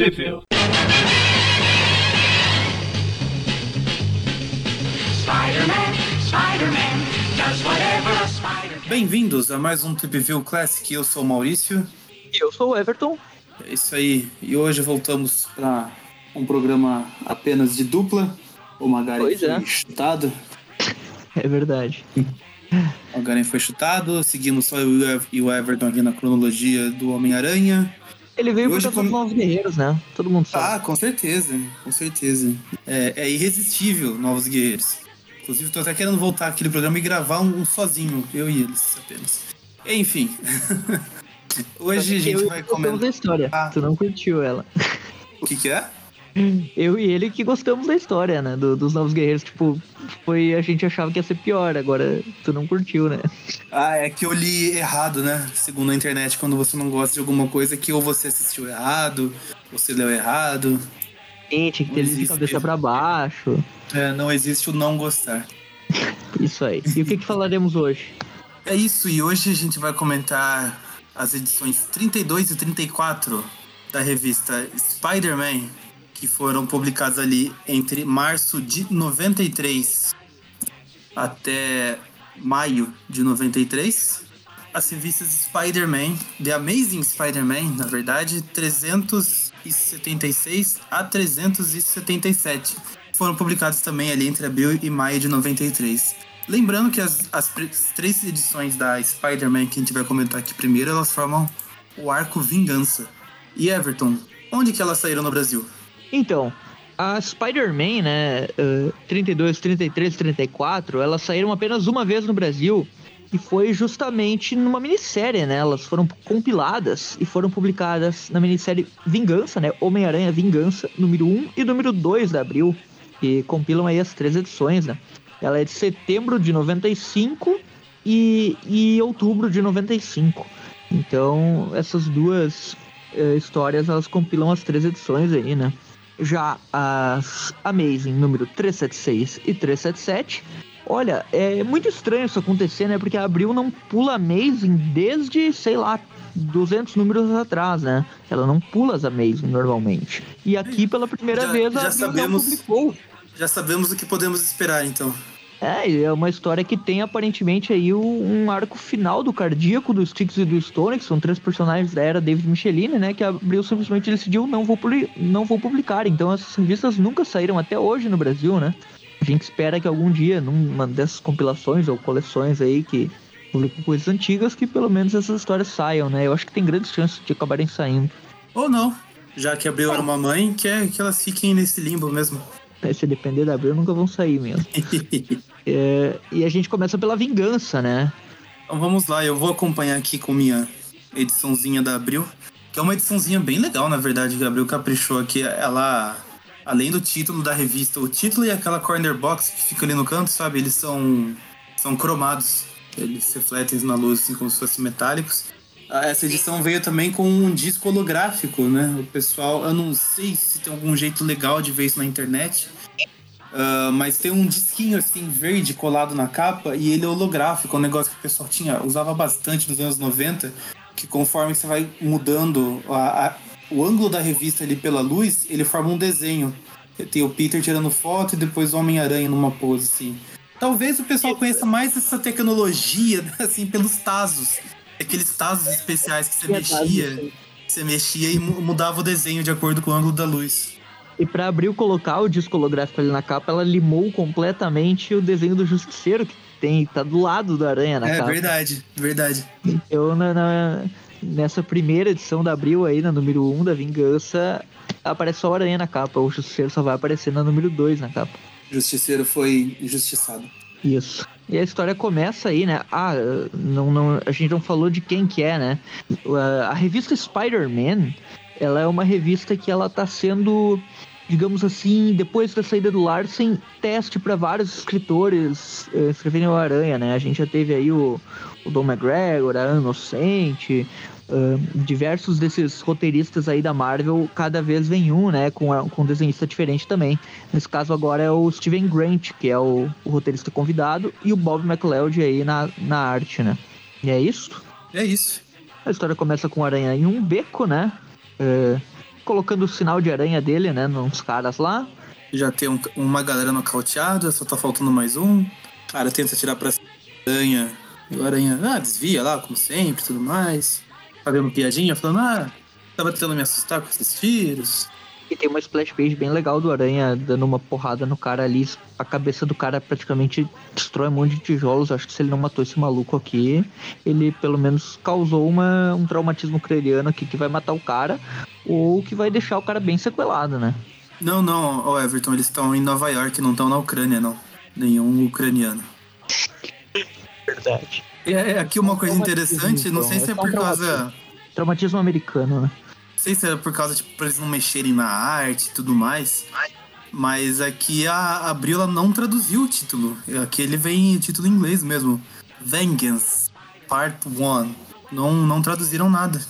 Can. Bem-vindos a mais um Trip View Classic. Eu sou o Maurício. E eu sou o Everton. É isso aí. E hoje voltamos para um programa apenas de dupla. O Magaren Pois foi é. chutado. É verdade. O Magaren foi chutado. Seguimos só eu e e o Everton aqui na cronologia do Homem-Aranha. Ele veio por causa dos novos guerreiros, né? Todo mundo sabe. Ah, com certeza. Com certeza. É, é irresistível, Novos Guerreiros. Inclusive, tô até querendo voltar aquele programa e gravar um, um sozinho. Eu e eles apenas. Enfim. Hoje a gente eu vai comentar. história. Ah. Tu não curtiu ela. O que, que é? Eu e ele que gostamos da história, né? do- dos novos guerreiros. Tipo, foi. A gente achava que ia ser pior, agora tu não curtiu, né? Ah, é que eu li errado, né? Segundo a internet, quando você não gosta de alguma coisa que ou você assistiu errado, você leu errado. Sim, tinha que ter ele de cabeça pra baixo. É, não existe o não gostar. Isso aí. E o que, que falaremos hoje? É isso, e hoje a gente vai comentar as edições 32 e 34 da revista Spider-Man, que foram publicadas ali entre março de 93 até maio de 93. As revistas Spider-Man, The Amazing Spider-Man, na verdade, 376 a 377. Foram publicadas também ali entre abril e maio de 93. Lembrando que as, as três edições da Spider-Man que a gente vai comentar aqui primeiro, elas formam o arco Vingança. E Everton, onde que elas saíram no Brasil? Então, a Spider-Man, né, eh, 32, 33, 34, elas saíram apenas uma vez no Brasil e foi justamente numa minissérie, né? Elas foram compiladas e foram publicadas na minissérie Vingança, né? Homem-Aranha Vingança, número 1 e número 2 da Abril, que compilam aí as três edições, né? Ela é de setembro de 95 e, e outubro de 95. Então, essas duas eh, histórias, elas compilam as três edições aí, né? Já as Amazing número 376 e 377. Olha, é muito estranho isso acontecer, né? Porque a Abril não pula Amazing desde, sei lá, 200 números atrás, né? Ela não pula as Amazing normalmente. E aqui, pela primeira Já- vez, a já Abril não sabemos. publicou. Já sabemos o que podemos esperar, então. É, é uma história que tem aparentemente aí um arco final do cardíaco do Styx e do Stone, que são três personagens da era David Michelini, né? Que a Abril simplesmente decidiu não vou, não vou publicar. Então essas revistas nunca saíram até hoje no Brasil, né? A gente espera que algum dia, numa dessas compilações ou coleções aí que publicam coisas antigas, que pelo menos essas histórias saiam, né? Eu acho que tem grandes chances de acabarem saindo. Ou não, já que abriu era uma mãe, quer que elas fiquem nesse limbo mesmo. Né, Se depender da Abril, nunca vão sair mesmo. É, e a gente começa pela vingança, né? Então vamos lá, eu vou acompanhar aqui com minha ediçãozinha da Abril, que é uma ediçãozinha bem legal, na verdade, que a Abril caprichou aqui. Ela, além do título da revista, o título e aquela corner box que fica ali no canto, sabe? Eles são, são cromados, eles refletem na luz assim, como se fossem metálicos. Ah, Essa edição veio também com um disco holográfico, né? O pessoal, eu não sei se tem algum jeito legal de ver isso na internet, ah, mas tem um disquinho assim verde colado na capa e ele é holográfico, um negócio que o pessoal tinha, usava bastante nos anos 90, que conforme você vai mudando a- a- o ângulo da revista ali pela luz, ele forma um desenho. Tem o Peter tirando foto e depois o Homem-Aranha numa pose assim. Talvez o pessoal conheça mais essa tecnologia, assim, pelos tazos. Aqueles tazos especiais que você é mexia, você mexia e mu- mudava o desenho de acordo com o ângulo da luz. E pra abrir colocar o disco holográfico ali na capa, ela limou completamente o desenho do Justiceiro, que tem, tá do lado da aranha na é capa. verdade, verdade. Eu, na, na- nessa primeira edição da Abril aí, na número 1 da Vingança, aparece só a aranha na capa. O Justiceiro só vai aparecer na número 2 na capa. Justiceiro foi injustiçado. Isso. E a história começa aí, né? Ah, não, não, a gente não falou de quem que é, né? A, a revista Spider-Man, ela é uma revista que ela tá sendo, digamos assim, depois da saída do Larsen, teste para vários escritores eh, escreverem o Aranha, né? A gente já teve aí o, o Don McGregor, a Ana Inocente, ah, diversos desses roteiristas aí da Marvel, cada vez vem um, né, com, a- com um desenhista diferente também. Nesse caso agora é o Steven Grant, que é o, o roteirista convidado, e o Bob McLeod aí na, na arte, né. E é isso. É isso. A história começa com a aranha em um beco, né, é, colocando o sinal de aranha dele, né? Nos caras lá. Já tem um- uma galera nocauteada, só tá faltando mais um. Cara tenta atirar pra cima aranha. E o aranha, ah, desvia lá, como sempre, tudo mais. Fazendo piadinha, falando, ah, tava tentando me assustar com esses tiros. E tem uma splash page bem legal do Aranha dando uma porrada no cara ali. A cabeça do cara praticamente destrói um monte de tijolos. Acho que se ele não matou esse maluco aqui, ele pelo menos causou uma, um traumatismo craniano aqui que vai matar o cara. Ou que vai deixar o cara bem sequelado, né? Não, não, ó, Everton, eles estão em Nova York, não estão na Ucrânia, não. Nenhum ucraniano. Verdade. É, é, aqui uma coisa interessante, não sei então, se é é por causa. traumatismo. Traumatismo americano, né? Não sei se é por causa, tipo, pra eles não mexerem na arte e tudo mais. Mas aqui a Abril ela não traduziu o título. Aqui ele vem o título em inglês mesmo. Vengeance, Part 1. Não, não traduziram nada.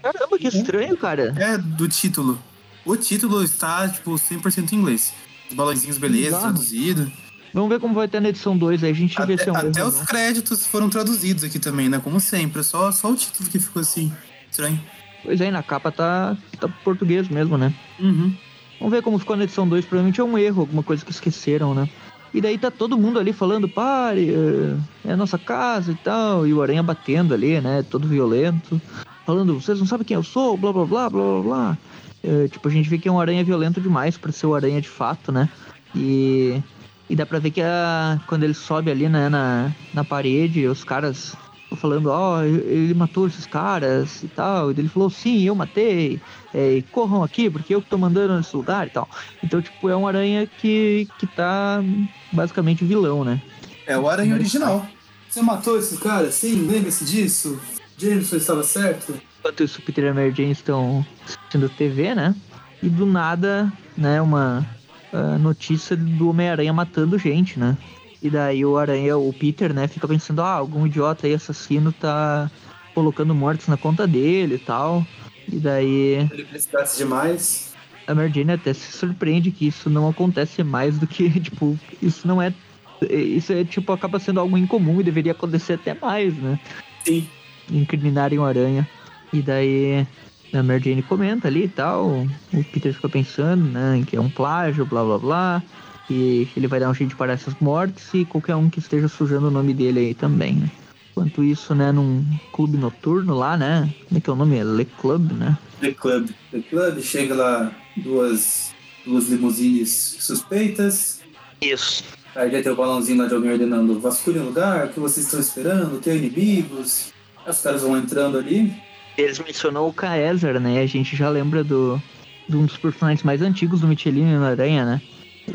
Caramba, que estranho, cara. É do título. O título está, tipo, 100% em inglês. Os balãozinhos, beleza, Bizarro. traduzido. Vamos ver como vai ter na edição 2 aí. A gente vê Até, se é um até os créditos foram traduzidos aqui também, né? Como sempre. Só, só o título que ficou assim. Estranho. Pois é, na capa tá, tá português mesmo, né? Uhum. Vamos ver como ficou na edição 2. Provavelmente é um erro, alguma coisa que esqueceram, né? E daí tá todo mundo ali falando, pare, é- é a nossa casa e tal. E o Aranha batendo ali, né? Todo violento. Falando, vocês não sabem quem eu sou, blá blá blá blá blá blá. É, tipo, a gente vê que é um aranha violento demais pra ser o aranha de fato, né? E, e dá pra ver que a, quando ele sobe ali, né, na, na parede, os caras falando, ó, ele matou esses caras e tal. E ele falou, sim, eu matei. É, corram aqui, porque eu que tô mandando nesse lugar e tal. Então, tipo, é um aranha que, que tá basicamente vilão, né? É o Aranha original. Você matou esses caras? Sim, lembre-se disso. Jameson estava certo. Enquanto isso, o Peter e a Mary Jane estão assistindo TV, né? E do nada, né, uma ah, notícia do Homem-Aranha matando gente, né? E daí o Aranha, o Peter, né, fica pensando, ah, algum idiota aí assassino tá colocando mortes na conta dele e tal. E daí Ele precisasse demais. a Mary Jane até se surpreende que isso não acontece mais do que, tipo, isso não é. Isso é, tipo, acaba sendo algo incomum e deveria acontecer até mais, né? Sim. incriminarem o Aranha. E daí a Mary Jane comenta ali e tal. O Peter fica pensando, né, que é um plágio, blá blá blá. E ele vai dar um jeito de parar essas mortes e qualquer um que esteja sujando o nome dele aí também, né? Enquanto isso, né, num clube noturno lá, né? Como é que é o nome? É Le Club, né? The Club. The Club, chega lá duas, duas limusines suspeitas. Isso. Aí já tem o balãozinho lá de alguém ordenando vasculhem o lugar, o que vocês estão esperando, tem inimigos. Aí os caras vão entrando ali. Eles mencionou o Kaeser, né? A gente já lembra do, de um dos personagens mais antigos do Michelin no Aranha, né?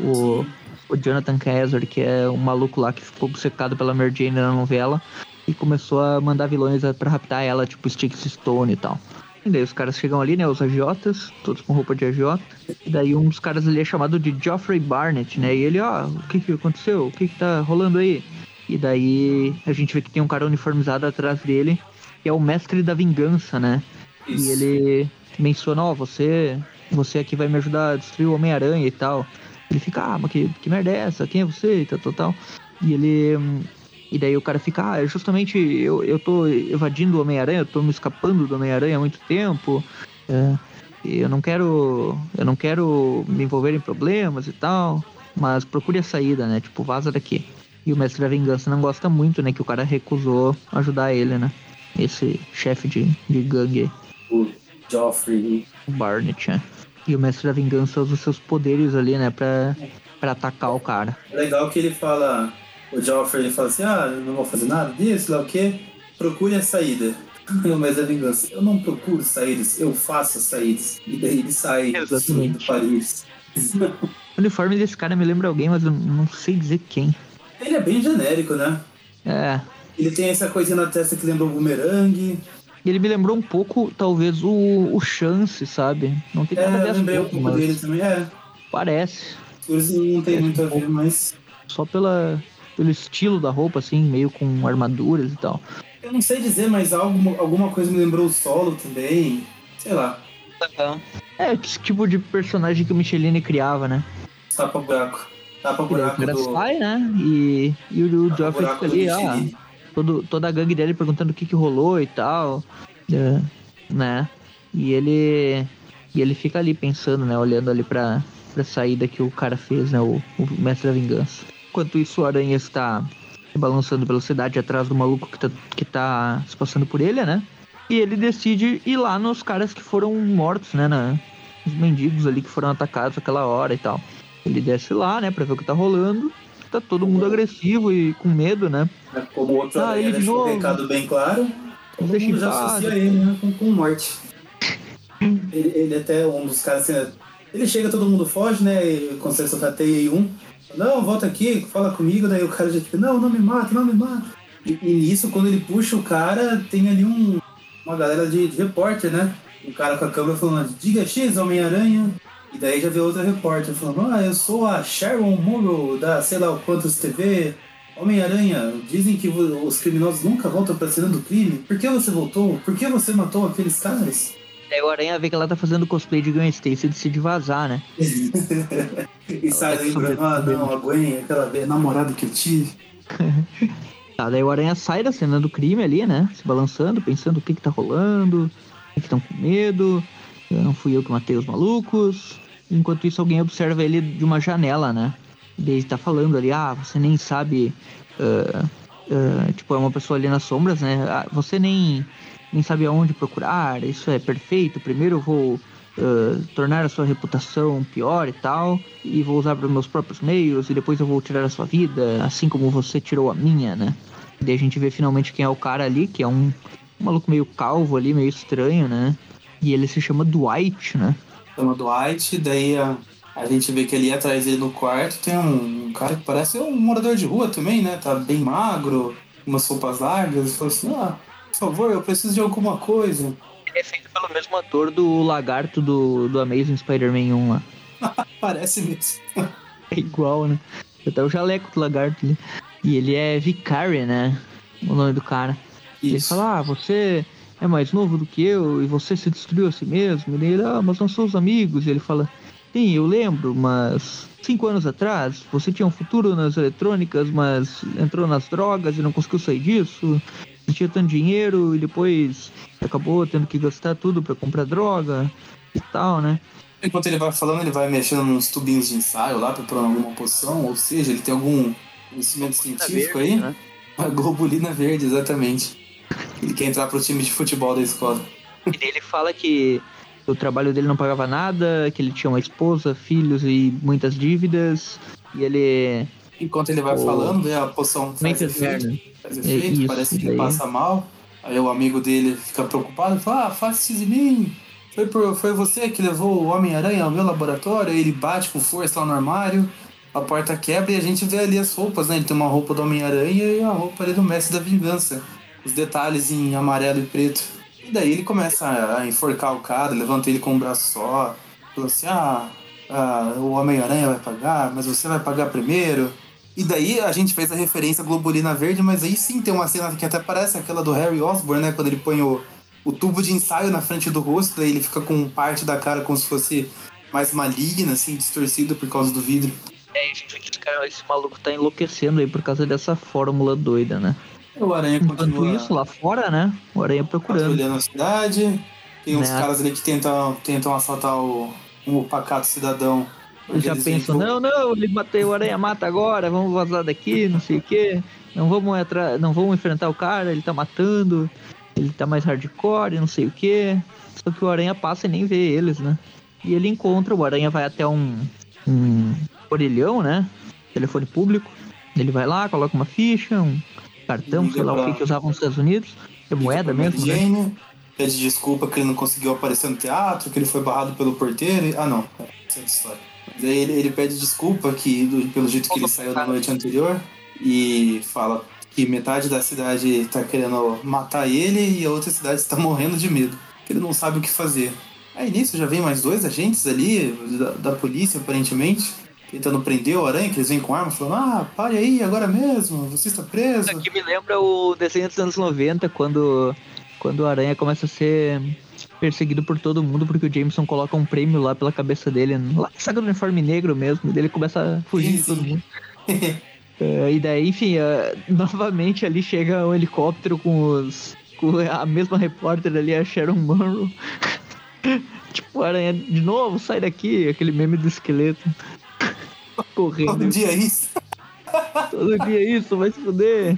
O, o Jonathan Kaeser, que é um maluco lá que ficou obcecado pela Mary Jane na novela e começou a mandar vilões pra raptar ela, tipo Sticks Stone e tal. E daí os caras chegam ali, né? Os agiotas, todos com roupa de agiota. E daí um dos caras ali é chamado de Geoffrey Barnett, né? E ele, ó, o que que aconteceu? O que que tá rolando aí? E daí a gente vê que tem um cara uniformizado atrás dele, que é o mestre da vingança, né? E ele menciona, ó, você, você aqui vai me ajudar a destruir o Homem-Aranha e tal. Ele fica, ah, mas que, que merda é essa? Quem é você? E tal, tal, tal. E ele. hum, E daí o cara fica, ah, justamente eu, eu tô evadindo o Homem-Aranha, eu tô me escapando do Homem-Aranha há muito tempo. É, e eu não quero. Eu não quero me envolver em problemas e tal. Mas procure a saída, né? Tipo, vaza daqui. E o mestre da vingança não gosta muito, né? Que o cara recusou ajudar ele, né? Esse chefe de, de gangue. O Joffrey. O Barnett, né? E o mestre da vingança usa os seus poderes ali, né? Pra, pra atacar o cara. Legal que ele fala, o Joffrey ele fala assim, ah, eu não vou fazer nada disso, lá o quê? Procure a saída. Mas a vingança, eu não procuro saídas, eu faço as saídas. E daí ele sai do Paris. O uniforme desse cara me lembra alguém, mas eu não sei dizer quem. Ele é bem genérico, né? É. Ele tem essa coisinha na testa que lembra o bumerangue. E ele me lembrou um pouco, talvez, o, o Chance, sabe? Não tem É, nada a ver eu lembrei um pouco mas dele também. É, parece. coisas não tem muito a ver, mas Só pela, pelo estilo da roupa, assim, meio com armaduras e tal. eu não sei dizer, mas algo, alguma coisa me lembrou o solo também. Sei lá, É, esse tipo de personagem que o Michelini criava, né? tapa buraco. Tapa O buraco cara do. sai, né? E, e o, o Joffrey fica ali, ah, Michelin. Todo, toda a gangue dele perguntando o que que rolou e tal, é, né? E ele E ele fica ali pensando, né? Olhando ali pra, pra saída que o cara fez, né? O, o Mestre da Vingança. Enquanto isso, o Aranha está balançando pela cidade atrás do maluco que tá, que tá se passando por ele, né? E ele decide ir lá nos caras que foram mortos, né? Na, os mendigos ali que foram atacados aquela hora e tal. Ele desce lá, né, pra ver o que tá rolando. Tá todo mundo agressivo e com medo, né? Como o outro Ah, ele de deixou um recado bem claro, todo Deixa mundo já associa ele né, com, com morte. ele, ele até um dos caras assim, ele chega, todo mundo foge, né? E consegue soltar teia um. Não, volta aqui, fala comigo, daí o cara já fica, não, não me mata, não me mata. E, e nisso, quando ele puxa o cara, tem ali um, uma galera de, de repórter, né? Um cara com a câmera falando, diga X, Homem-Aranha. E daí já vê outra repórter falando, ah, eu sou a Sharon Morrow da sei lá o quantos TV. Homem-Aranha, dizem que os criminosos nunca voltam pra cena do crime. Por que você voltou? Por que você matou aqueles caras? Daí o Aranha vê que ela tá fazendo cosplay de Gwen Stacy e decide vazar, né? e sai lembrando, ah não, a Gwen, aquela namorada que eu tive. Tá, daí o Aranha sai da cena do crime ali, né? Se balançando, pensando o que que tá rolando, o que estão com medo, eu não fui eu que matei os malucos. Enquanto isso, alguém observa ele de uma janela, né? E daí tá falando ali, ah, você nem sabe. ah, ah, tipo, é uma pessoa ali nas sombras, né? Ah, você nem, nem sabe aonde procurar, isso é perfeito. Primeiro eu vou ah, tornar a sua reputação pior e tal, e vou usar para meus próprios meios, e depois eu vou tirar a sua vida, assim como você tirou a minha, né? E daí a gente vê finalmente quem é o cara ali, que é um, um maluco meio calvo ali, meio estranho, né? E ele se chama Dwight, né? Chama Dwight, daí a, a gente vê que ali atrás dele no quarto tem um, um cara que parece um morador de rua também, né? Tá bem magro, umas roupas largas. Falou assim, ah, por favor, eu preciso de alguma coisa. Ele é feito pelo mesmo ator do lagarto do, do Amazing Spider-Man 1 lá. Parece mesmo. É igual, né? Até o jaleco do lagarto ali. E ele é Vicari, né? O nome do cara. E ele Isso. fala, ah, você é mais novo do que eu e você se destruiu a si mesmo. E ele, ah, mas nós somos amigos. E ele fala, sim, eu lembro, mas cinco anos atrás você tinha um futuro nas eletrônicas, mas entrou nas drogas e não conseguiu sair disso. Não tinha tanto dinheiro e depois acabou tendo que gastar tudo pra comprar droga e tal, né? Enquanto ele vai falando, ele vai mexendo nos tubinhos de ensaio lá, preparando alguma poção, ou seja, ele tem algum conhecimento científico aí. né? A globulina verde, exatamente. Ele quer entrar pro time de futebol da escola. E ele fala que o trabalho dele não pagava nada, que ele tinha uma esposa, filhos e muitas dívidas. E ele. Enquanto ele vai O- falando, né, a poção faz efeito, faz É efeito isso, parece que daí. ele passa mal. Aí o amigo dele fica preocupado e fala, ah, faça isso de mim. Foi, por, foi você que levou o Homem-Aranha ao meu laboratório. Aí ele bate com força lá no armário, a porta quebra e a gente vê ali as roupas, né? Ele tem uma roupa do Homem-Aranha e a roupa ali do Mestre da Vingança. Os detalhes em amarelo e preto. E daí ele começa a, enforcar o cara, levanta ele com um braço só. Falou assim, ah, ah, o Homem-Aranha vai pagar, mas você vai pagar primeiro. E daí a gente fez a referência à Globulina Verde, mas aí sim tem uma cena que até parece aquela do Harry Osborn, né? Quando ele põe o, o tubo de ensaio na frente do rosto, daí ele fica com parte da cara como se fosse mais maligna, assim, distorcida por causa do vidro. É, gente esse maluco tá enlouquecendo aí por causa dessa fórmula doida, né? O Aranha Enquanto continua isso, lá fora, né? O Aranha procurando. patrulhando a cidade. Tem uns Né? caras ali que tentam, tentam assaltar o, um pacato cidadão. Eles já Eles veem pensam, que o- não, não, ele bateu o Aranha Mata agora, vamos vazar daqui, não sei o quê. Não vamos entrar, não vamos enfrentar o cara, ele tá matando, ele tá mais hardcore, não sei o quê. Só que o Aranha passa e nem vê eles, né? E ele encontra, o Aranha vai até um, um orelhão, né? Telefone público. Ele vai lá, coloca uma ficha, um cartão, sei lá o pra- que que usavam nos Estados Unidos. É moeda mesmo, né? Jane, Pede desculpa que ele não conseguiu aparecer no teatro, que ele foi barrado pelo porteiro. e- Ah, não. Essa é a história. Daí ele, ele pede desculpa que, do- pelo jeito que ele saiu na noite anterior e fala que metade da cidade tá querendo matar ele e a outra cidade está morrendo de medo. Que ele não sabe o que fazer. Aí nisso já vem mais dois agentes ali, da, da polícia aparentemente, tentando prender o aranha, que eles vêm com arma, falando: Ah, pare aí, agora mesmo, você está preso. Isso aqui me lembra o desenho dos anos 90, quando, quando o Aranha começa a ser perseguido por todo mundo, porque o Jameson coloca um prêmio lá pela cabeça dele, lá saga do uniforme negro mesmo, e ele começa a fugir Sim, de todo sim. mundo. É, e daí, enfim, é, novamente ali chega um helicóptero com os. com a mesma repórter ali, a Sharon Monroe. tipo, aranha, de novo, sai daqui, aquele meme do esqueleto. Correndo. Todo dia é isso. Todo dia isso, vai se fuder.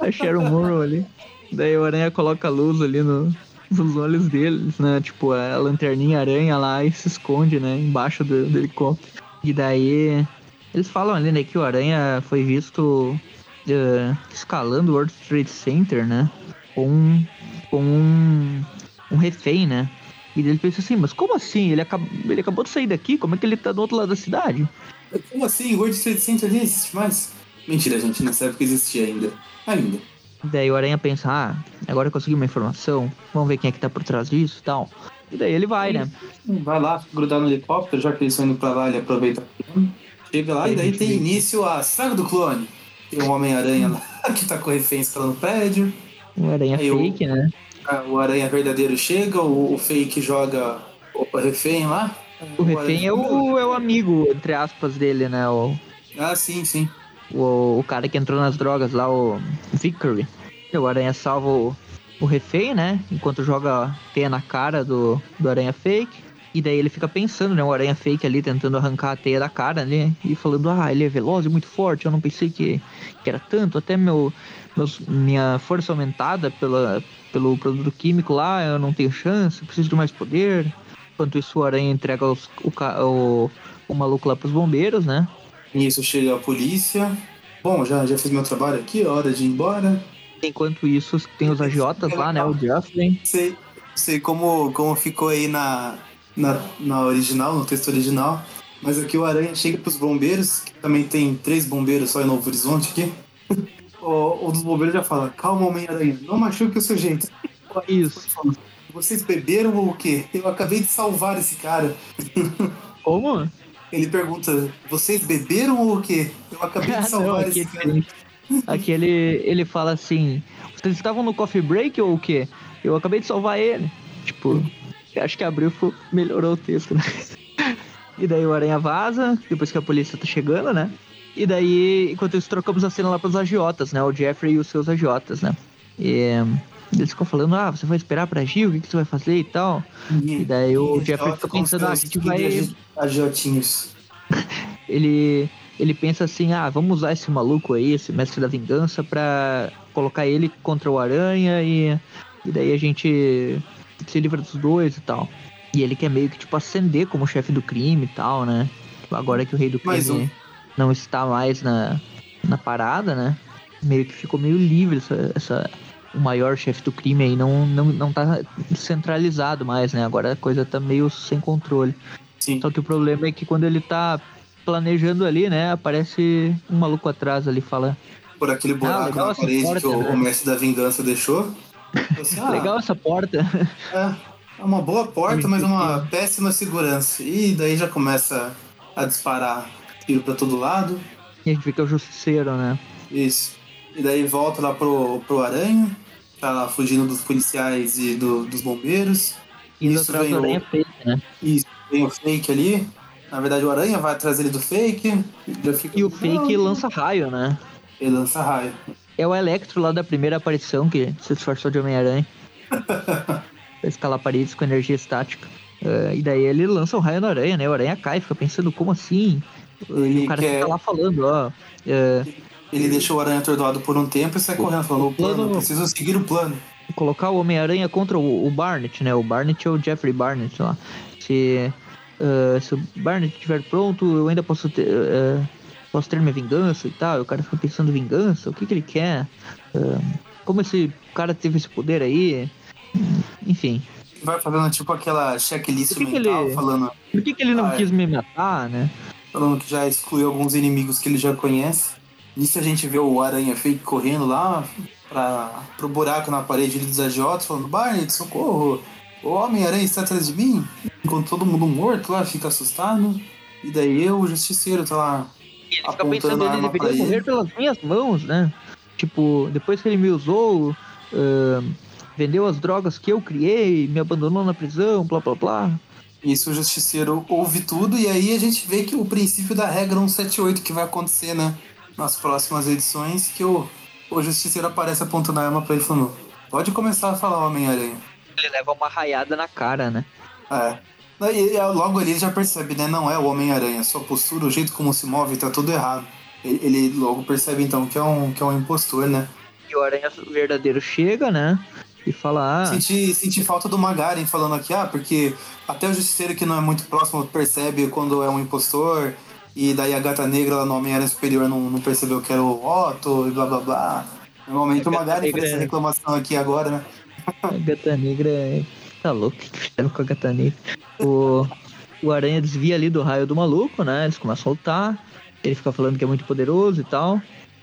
A Sharon Moore ali. Daí o aranha coloca a luz ali no, nos olhos deles, né? Tipo, a lanterninha aranha lá e se esconde, né? Embaixo do, do helicóptero. E daí eles falam ali, né, que o aranha foi visto uh, escalando o World Trade Center, né? Com, com um, um refém, né? E ele pensa assim, mas como assim? Ele, acab ele acabou de sair daqui, como é que ele tá do outro lado da cidade? Como assim? O World Trade Center nem existe mais? Mentira, gente, nessa época existia ainda. Ainda. Daí o Aranha pensa, ah, agora eu consegui uma informação, vamos ver quem é que tá por trás disso e tal. E daí ele vai, né? Vai lá, grudar no helicóptero, já que eles estão indo pra lá, ele aproveita. Chega lá e daí tem início a saga do clone. Tem um Homem-Aranha lá que tá com refém escalando no prédio. O Aranha Aí o- fake, né? Ah, O Aranha verdadeiro chega, o, o fake joga o refém lá. O refém é o, é o amigo, entre aspas, dele, né? O, Ah, sim, sim. o, o cara que entrou nas drogas lá, o Vickery. O Aranha salva o, o refém, né? Enquanto joga teia na cara do, do Aranha Fake. E daí ele fica pensando, né? O Aranha Fake ali tentando arrancar a teia da cara, né? E falando, ah, ele é veloz e muito forte. Eu não pensei que, que era tanto. Até meu, meus, minha força aumentada pela, pelo produto químico lá, eu não tenho chance. Preciso de mais poder. Enquanto isso, o Aranha entrega os- o, o, o maluco lá pros bombeiros, né? Nisso chega a polícia. Bom, já, já fiz meu trabalho aqui, é hora de ir embora. Enquanto isso, tem os agiotas lá, né? O Jeffrey. Sei, sei como, como ficou aí na, na, na original, no texto original. Mas aqui o Aranha chega pros bombeiros, que também tem três bombeiros só em Novo Horizonte aqui. o, o dos bombeiros já fala, calma, Homem-Aranha, não machuque o sujeito. Isso. Vocês beberam ou o quê? Eu acabei de salvar esse cara. Como? Ele pergunta, vocês beberam ou o quê? Eu acabei Ah, de salvar não, aqui esse cara. diferente. Aqui ele, ele fala assim: Vocês estavam no coffee break ou o quê? Eu acabei de salvar ele. Tipo, acho que abriu melhorou o texto, né? E daí o Aranha vaza, depois que a polícia tá chegando, né? E daí, enquanto isso, trocamos a cena lá pros agiotas, né? O Jeffrey e os seus agiotas, né? E eles ficam falando, ah, você vai esperar pra agir? O que, que você vai fazer e tal? E daí o E Jeffrey fica pensando, ah, a gente vai... agi- Agiotinhos. ele ele pensa assim, ah, vamos usar esse maluco aí, esse mestre da vingança, pra colocar ele contra o Aranha e, e daí a gente se livra dos dois e tal. E ele quer meio que, tipo, ascender como chefe do crime e tal, né? Agora que o rei do crime um. não está mais na, na parada, né? Meio que ficou meio livre essa, essa- o maior chefe do crime aí não, não, não tá centralizado mais, né? Agora a coisa tá meio sem controle. Sim. Só que o problema é que quando ele tá planejando ali, né, aparece um maluco atrás ali, fala, Por aquele buraco legal na parede porta, que o, né? o mestre da vingança deixou. Assim, ah, legal essa porta. É, é uma boa porta, mas uma péssima segurança. E daí já começa a disparar tiro pra todo lado. e a gente vê que é o justiceiro, né? Isso. E daí volta lá pro, pro Aranha. Tá lá fugindo dos policiais e do- dos bombeiros. Indo Isso vem o- aranha fake, né? E tem o fake ali. Na verdade, o Aranha vai atrás ele do fake. Já fica, E o fake Não, lança raio, né? Ele lança raio. É o Electro lá da primeira aparição que se disfarçou de Homem-Aranha. pra escalar paredes com energia estática. É, e daí ele lança um raio no aranha, né? O aranha cai, fica pensando, como assim? E Ele o cara quer- fica lá falando, ó. é, Ele deixa o Aranha atordoado por um tempo e sai correndo, falando: o plano, preciso seguir o plano. colocar o Homem-Aranha contra o, o Barnett, né? O Barnett é o Jeffrey Barnett lá. Se, ah, se o Barnett estiver pronto, eu ainda posso ter, ah, posso ter minha vingança e tal. E o cara fica pensando vingança, o que, que ele quer? Ah, como esse cara teve esse poder aí? Enfim, Vai fazendo tipo aquela checklist que que mental, ele- falando, por que, que ele não Ah, quis me matar, né? falando que já excluiu alguns inimigos que ele já conhece. Nisso a gente vê o Aranha fake correndo lá pra, pro buraco na parede dos agiotas, falando, Barnett, socorro! O Homem-Aranha está atrás de mim? Enquanto todo mundo morto lá, fica assustado. E daí eu, o Justiceiro, tá lá. E ele fica Apontando pensando, ele deveria ele. morrer pelas minhas mãos, né? Tipo, depois que ele me usou, ah, vendeu as drogas que eu criei, me abandonou na prisão, blá blá blá. Isso o Justiceiro ouve tudo, e aí a gente vê que o princípio da regra 178 que vai acontecer, né? Nas próximas edições, que o, o Justiceiro aparece apontando a arma pra ele falando, pode começar a falar Homem-Aranha. Ele leva uma raiada na cara, né? É. E, logo ali ele já percebe, né? Não é o Homem-Aranha. Sua postura, o jeito como se move, tá tudo errado. Ele, ele logo percebe então que é um, que é um impostor, né? E o Aranha verdadeiro chega, né? E fala, ah, Senti, senti falta do Magaren falando aqui, ah, porque até o Justiceiro que não é muito próximo percebe quando é um impostor. E daí a gata negra lá no Homem-Aranha Superior não, não percebeu que era o Otto e blá blá blá. Normalmente A o Gata faz Negra essa é- reclamação aqui agora, né? a gata negra é... Tá louco, que fizeram com a gata negra? O, o Aranha desvia ali do raio do maluco, né? Eles começam a lutar. Ele fica falando que é muito poderoso e tal.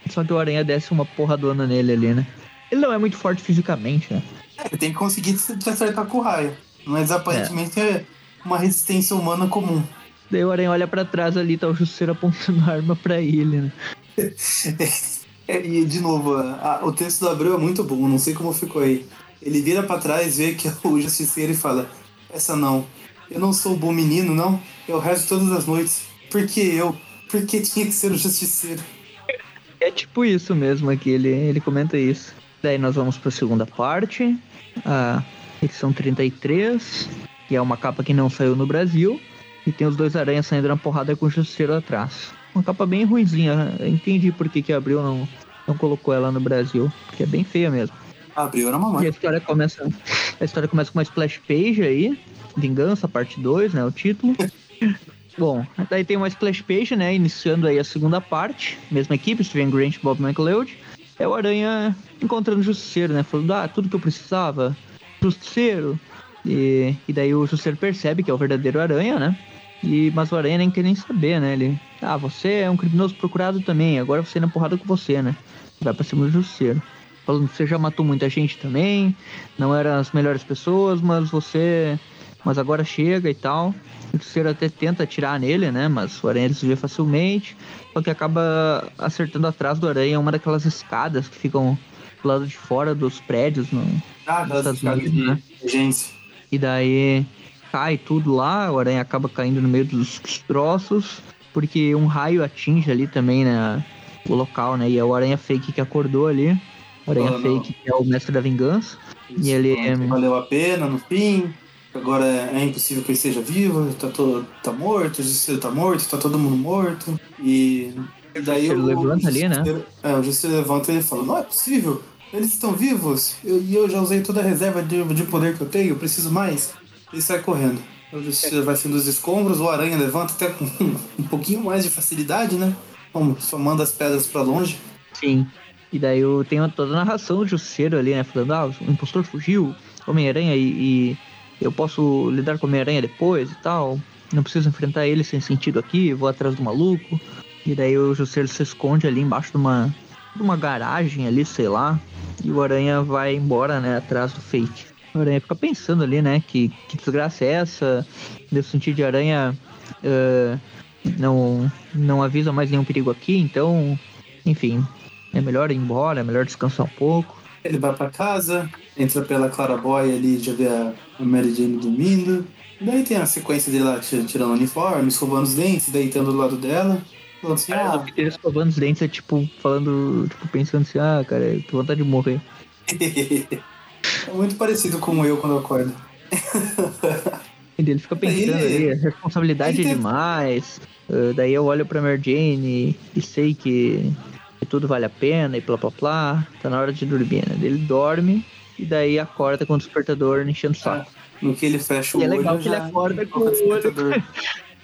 Só que o Aranha desce uma porradona nele ali, né? Ele não é muito forte fisicamente, né? É, ele tem que conseguir se acertar com o raio. Mas aparentemente é uma resistência humana comum. Daí o Aranha olha pra trás ali, tá o Justiceiro apontando a arma pra ele, né? E de novo, a- o texto do Abreu é muito bom, não sei como ficou aí. Ele vira pra trás, vê que é o justiceiro e fala: Essa não, eu não sou o bom menino, não. Eu rezo todas as noites. Por que eu? Por que tinha que ser o justiceiro? É tipo isso mesmo aqui, ele, ele comenta isso. Daí nós vamos pra segunda parte, a edição 33, que é uma capa que não saiu no Brasil. E tem os dois aranhas saindo na porrada com o Justiceiro atrás. Uma capa bem ruinzinha, eu entendi por que, que a Abril não, não colocou ela no Brasil, porque é bem feia mesmo. Abreu era E a mamãe. história começa. A história começa com uma splash page aí. Vingança, parte 2, né? O título. Bom, daí tem uma splash page, né? Iniciando aí a segunda parte. Mesma equipe, Steven Grant e Bob McLeod. É o Aranha encontrando o Justiceiro, né? Falando, ah, tudo que eu precisava. Justiceiro. E, e daí o Justiceiro percebe que é o verdadeiro Aranha, né? E, mas o Aranha nem quer nem saber, né? Ele, ah, você é um criminoso procurado também. Agora você na porrada com você, né? Vai pra cima do Justiceiro falando você já matou muita gente também, não eram as melhores pessoas, mas você. Mas agora chega e tal. O terceiro até tenta atirar nele, né? Mas o aranha desvia facilmente. Só que acaba acertando atrás do aranha uma daquelas escadas que ficam do lado de fora dos prédios no, Ah, nos das Estados escadas Unidos, de né? urgência. E daí cai tudo lá, o aranha acaba caindo no meio dos destroços, porque um raio atinge ali também, né? O local, né? E é o aranha fake que acordou ali. O aranha Oh, fake que é o mestre da vingança. E ele- Pronto, Valeu a pena no fim. Agora é impossível que ele esteja vivo, tá, todo, tá morto, o justiceiro tá morto, tá todo mundo morto. E daí Justiceiro levanta ali, né? É, o justiceiro levanta e ele fala, não é possível, eles estão vivos, eu- e eu, já usei toda a reserva de, de poder que eu tenho, eu preciso mais. E sai correndo. Vai sendo dos escombros, o aranha levanta até com um pouquinho mais de facilidade, né? Como só manda as pedras pra longe. Sim. E daí eu tenho toda a narração do Justiceiro ali, né? Falando, ah, o impostor fugiu, Homem-Aranha e, e eu posso lidar com Homem-Aranha depois e tal. Não preciso enfrentar ele sem sentido aqui, vou atrás do maluco. E daí o Justiceiro se esconde ali embaixo de uma, de uma garagem ali, sei lá. E o Aranha vai embora, né, atrás do fake. Aranha fica pensando ali, né, que, que desgraça é essa? Meu sentido de aranha eh, não, não avisa mais nenhum perigo aqui, então, enfim, é melhor ir embora, é melhor descansar um pouco. Ele vai pra casa, entra pela Claraboy ali, já vê a Mary Jane dormindo. Daí tem a sequência dele lá ti- tirando o uniforme, escovando os dentes, deitando do lado dela. Falando assim, ah, Peter escovando os dentes é tipo, falando, tipo, pensando assim, ah, cara, eu tô vontade de morrer. é muito parecido com eu quando eu acordo. Ele fica pensando Ele- ali, a responsabilidade ele é tem- demais. ah, daí eu olho pra Mary Jane e sei que, que tudo vale a pena e blá blá blá. Tá na hora de dormir, né? Ele dorme e daí acorda com o despertador enchendo o saco. No que ele fecha o E é olho. legal que ele acorda com o olho. despertador.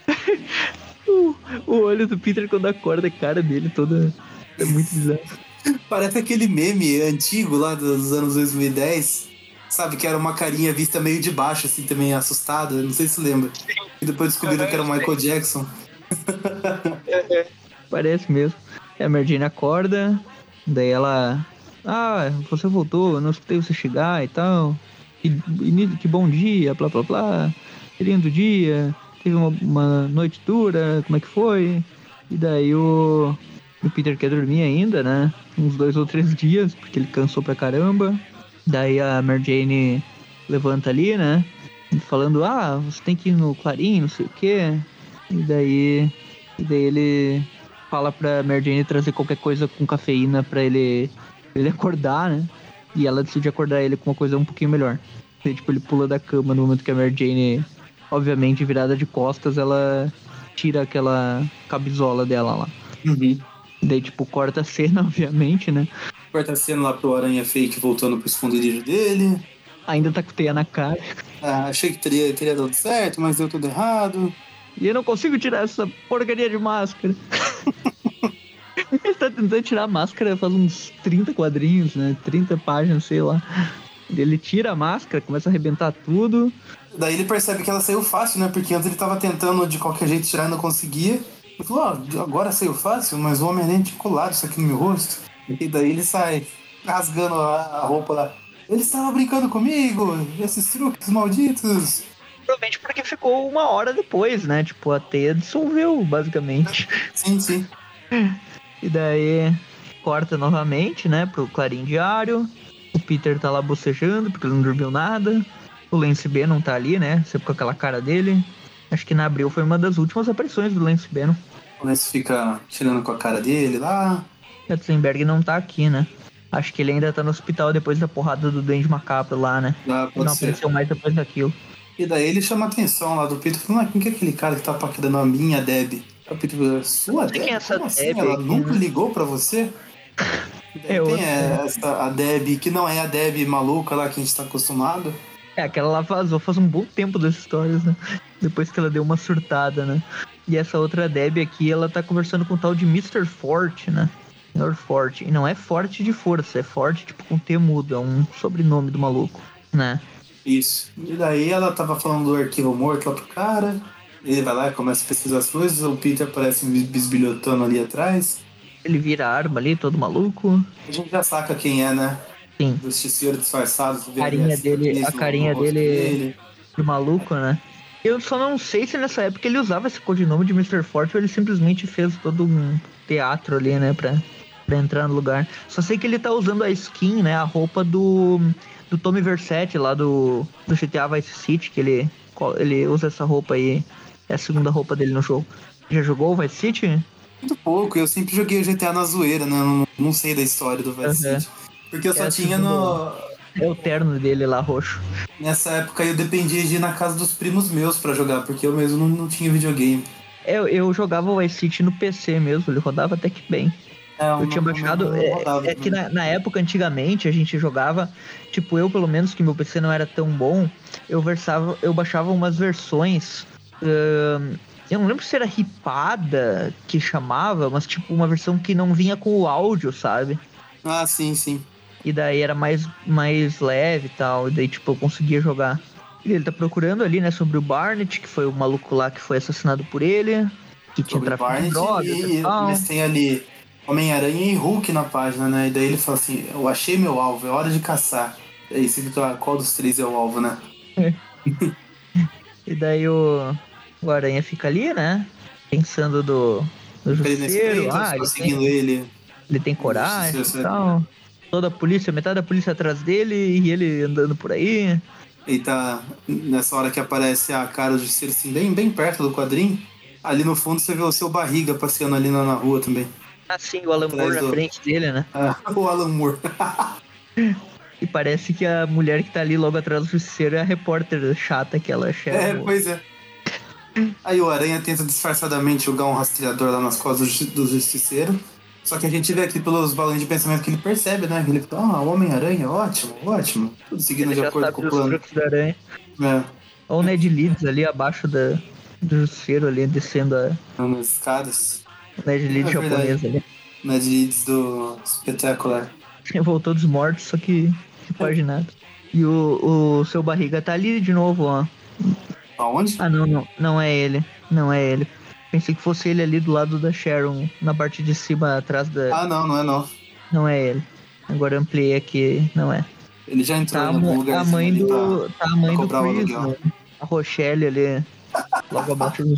O, o olho do Peter quando acorda, a cara dele toda. É muito bizarro. Parece aquele meme antigo lá dos anos 2010. Sabe, que era uma carinha vista meio de baixo, assim, também assustada. Não sei se lembra. E depois descobriram que era o Michael Jackson. Parece mesmo. E a Mary Jane acorda, daí ela. Ah, você voltou, não escutei você chegar e tal. Que, e- que bom dia, blá blá blá. Que lindo dia. Teve uma, uma noite dura, como é que foi? E daí o, o Peter quer dormir ainda, né? Uns dois ou três dias, porque ele cansou pra caramba. Daí a Mary Jane levanta ali, né? Falando, ah, você tem que ir no Clarim, não sei o quê. E daí. E daí ele fala pra Mary Jane trazer qualquer coisa com cafeína pra ele, ele acordar, né? E ela decide acordar ele com uma coisa um pouquinho melhor. E, tipo, ele pula da cama no momento que a Mary Jane obviamente, virada de costas, ela tira aquela camisola dela lá. Uhum. Daí, tipo, corta a cena, obviamente, né? Corta a cena lá pro Aranha Fake voltando pro esconderijo dele. Ainda tá com teia na cara. Ah, achei que teria, teria dado certo, mas deu tudo errado. E eu não consigo tirar essa porcaria de máscara. Ele tá tentando tirar a máscara faz uns 30 quadrinhos, né? 30 páginas, sei lá. Ele tira a máscara, começa a arrebentar tudo. Daí ele percebe que ela saiu fácil, né? Porque antes ele tava tentando de qualquer jeito tirar e não conseguia. Ele falou, ó, agora saiu fácil, mas o Homem-Aranha tinha colado isso aqui no meu rosto. E daí ele sai rasgando a, a roupa lá. Ele estava brincando comigo, esses truques malditos. Provavelmente porque ficou uma hora depois, né? Tipo, a teia dissolveu, basicamente. Sim, sim. E daí corta novamente, né, pro Clarim Diário. O Peter tá lá bocejando porque ele não dormiu nada. O Lance B não tá ali, né? Sempre com aquela cara dele. Acho que na Abril foi uma das últimas aparições do Lance B. Não? O Lance fica tirando com a cara dele lá. Katzenberg não tá aqui, né? Acho que ele ainda tá no hospital depois da porrada do Duende Macabro lá, né? Ah, pode não ser. apareceu mais depois daquilo. E daí ele chama a atenção lá do Peter, falando, ah, quem que é aquele cara que tá paquerando a minha Deb? O Peter fala, sua sei Deb? quem é essa Como assim? Deb Ela nunca né?" ligou pra você? É tem outra. essa, a Deb, que não é a Deb maluca lá que a gente tá acostumado. É, aquela lá vazou faz um bom tempo das histórias, né? Depois que ela deu uma surtada, né? E essa outra Deb aqui, ela tá conversando com o tal de Mr. Forte, né? Senhor Forte. E não é forte de força, é forte tipo com T mudo, é um sobrenome do maluco, né? Isso. E daí ela tava falando do arquivo morto lá pro cara. Ele vai lá e começa a pesquisar as coisas. O Peter aparece bisbilhotando ali atrás. Ele vira arma ali, todo maluco. A gente já saca quem é, né? Sim. Justiceiro disfarçado. vê carinha dele- a carinha rosto dele- Do maluco, né? Eu só não sei se nessa época ele usava esse codinome de Mr. Forte ou ele simplesmente fez todo um teatro ali, né? Pra, pra entrar no lugar. Só sei que ele tá usando a skin, né? A roupa do, do Tommy Versetti lá do, do GTA Vice City, que ele, ele usa essa roupa aí. É a segunda roupa dele no jogo. Já jogou o Vice City? Muito pouco, eu sempre joguei o GTA na zoeira, né? Não, não sei da história do Vice Aham. City. Porque eu só É a tinha no. É o terno dele lá, roxo. Nessa época eu dependia de ir na casa dos primos meus pra jogar, porque eu mesmo não, não tinha videogame. Eu, eu jogava o Vice City no PC mesmo, ele rodava até que bem. É, Eu tinha baixado. É, é que na, na época, antigamente, a gente jogava. Tipo, eu, pelo menos, que meu PC não era tão bom, eu versava, eu baixava umas versões. ahn, eu não lembro se era ripada que chamava, mas tipo, uma versão que não vinha com o áudio, sabe? Ah, sim, sim. E daí era mais, mais leve e tal. E daí, tipo, eu conseguia jogar. E ele tá procurando ali, né, sobre o Barnett, que foi o maluco lá que foi assassinado por ele. Que tinha tráfico de Barnett drogas e, e tal. mas tem ali Homem-Aranha e Hulk na página, né? E daí ele fala assim, eu achei meu alvo, é hora de caçar. E aí você fica, ah, qual dos três é o alvo, né? E daí o, o Aranha fica ali, né? Pensando do, do justiceiro. Ah, ele seguindo tem, ele. ele tem coragem e tal. Toda a polícia, metade da polícia atrás dele e ele andando por aí. E tá nessa hora que aparece a cara do justiceiro, assim, bem, bem perto do quadrinho. Ali no fundo você vê o seu barriga passeando ali na, na rua também. Assim, o Alan Atrás Moore na do- frente dele, né? Ah, o Alan Moore. E parece que a mulher que tá ali logo atrás do justiceiro é a repórter chata que ela É, chama. pois é. Aí o Aranha tenta disfarçadamente jogar um rastreador lá nas costas do Justiceiro. Só que a gente vê aqui pelos balões de pensamento que ele percebe, né? Que ele fala, ah, o Homem-Aranha, ótimo, ótimo. Tudo seguindo ele de acordo com o plano. truques da aranha. É, Olha o Ned Leeds ali abaixo da, do justiceiro ali, descendo a nas escadas. o Ned Leeds É japonês ali. Ned Leeds do Espetacular. Voltou dos mortos, só que repaginado. E o, o seu barriga tá ali de novo, ó. Aonde? Ah, não, não. Não é ele. Não é ele. Pensei que fosse ele ali do lado da Sharon, na parte de cima, atrás da. Ah, não, não é não. Não é ele. Agora ampliei aqui, não é. Ele já entrou Tá mo- lugar a mãe do. Tá a mãe do comprar o Chris, né? A Rochelle ali, logo abaixo do.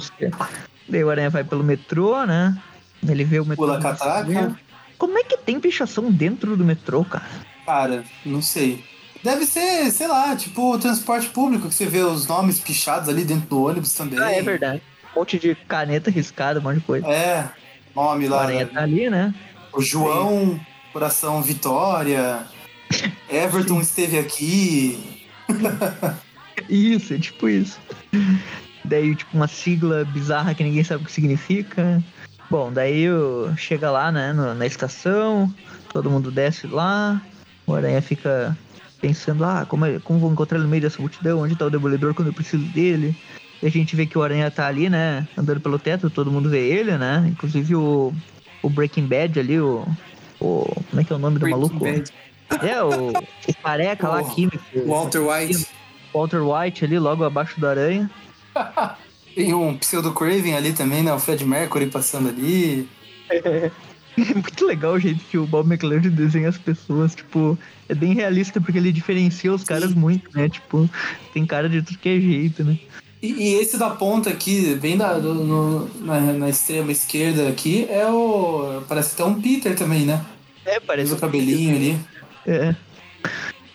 Daí o Aranha vai pelo metrô, né? Ele vê o metrô. Pula a catraca. Como é que tem pichação dentro do metrô, cara? Cara, não sei. Deve ser, sei lá, tipo o transporte público, que você vê os nomes pichados ali dentro do ônibus também. Ah, é verdade. Um monte de caneta riscada, um monte de coisa. É, nome lá. Né? tá ali, né? O João, Coração Vitória. Everton esteve aqui. Isso, é tipo isso. Daí, tipo, uma sigla bizarra que ninguém sabe o que significa. Bom, daí chega lá, né, no- na estação, todo mundo desce lá, o Aranha fica pensando, ah, como, é- como vou encontrar ele no meio dessa multidão? Onde tá o Demolidor quando eu preciso dele? E a gente vê que o Aranha tá ali, né, andando pelo teto, todo mundo vê ele, né? Inclusive o, o Breaking Bad ali, o, o... Como é que é o nome do Breaking maluco? Bad. É, o, o careca lá, O químico. Walter White. Walter White ali, logo abaixo do Aranha. Tem um pseudo Craven ali também, né? O Fred Mercury passando ali. É muito legal o jeito que o Bob McLeod desenha as pessoas, tipo, é bem realista porque ele diferencia os caras muito, né? Tipo, tem cara de tudo que é jeito, né? E, e esse da ponta aqui, bem da, do- no- na, na extrema esquerda aqui, é o. Parece até um Peter também, né? É, parece o cabelinho ali. É.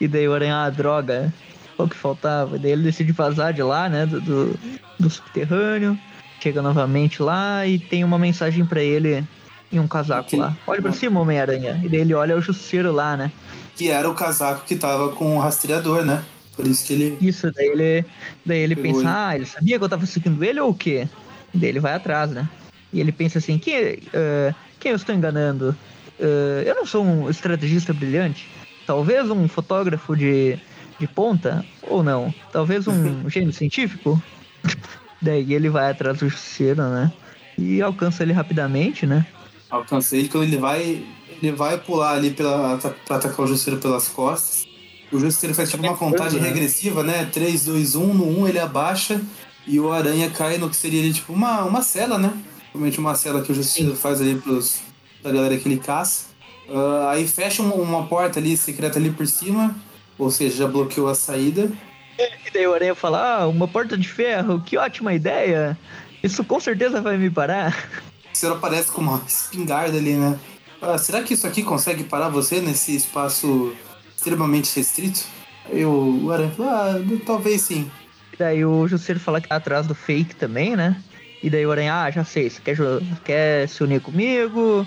E daí o Aranha, ah, droga, qual que faltava? Daí ele decide vazar de lá, né, do, do, do subterrâneo, chega novamente lá e tem uma mensagem pra ele em um casaco Ok. lá. Olha pra cima, Homem-Aranha. E daí ele olha o Justiceiro lá, né? Que era o casaco que tava com o rastreador, né? Por isso que ele. Isso, daí ele, daí ele pensa, ele. ah, ele sabia que eu tava seguindo ele ou o quê? Daí ele vai atrás, né? E ele pensa assim, quem, eh, quem eu estou enganando? Eh, eu não sou um estrategista brilhante? Talvez um fotógrafo de, de ponta? Ou não? Talvez um gênio científico? Daí ele vai atrás do justiceiro, né? E alcança ele rapidamente, né? Alcancei ele quando ele vai. Ele vai pular ali pela, pra atacar o Justiceiro pelas costas. O Justiceiro faz tipo uma contagem né? regressiva, né? 3, 2, 1, no 1 ele abaixa e o Aranha cai no que seria tipo uma, uma cela, né? Realmente uma cela que o Justiceiro faz ali pros, pra galera que ele caça. Ah, aí fecha uma, uma porta ali secreta ali por cima, ou seja, já bloqueou a saída. E daí o Aranha fala, ah, uma porta de ferro, que ótima ideia! Isso com certeza vai me parar. O Justiceiro aparece com uma espingarda ali, né? Ah, será que isso aqui consegue parar você nesse espaço extremamente restrito? Aí o Aranha falou, ah, talvez sim. E daí o Justiceiro fala que tá atrás do fake também, né? E daí o Aranha, ah, já sei, você quer, quer se unir comigo?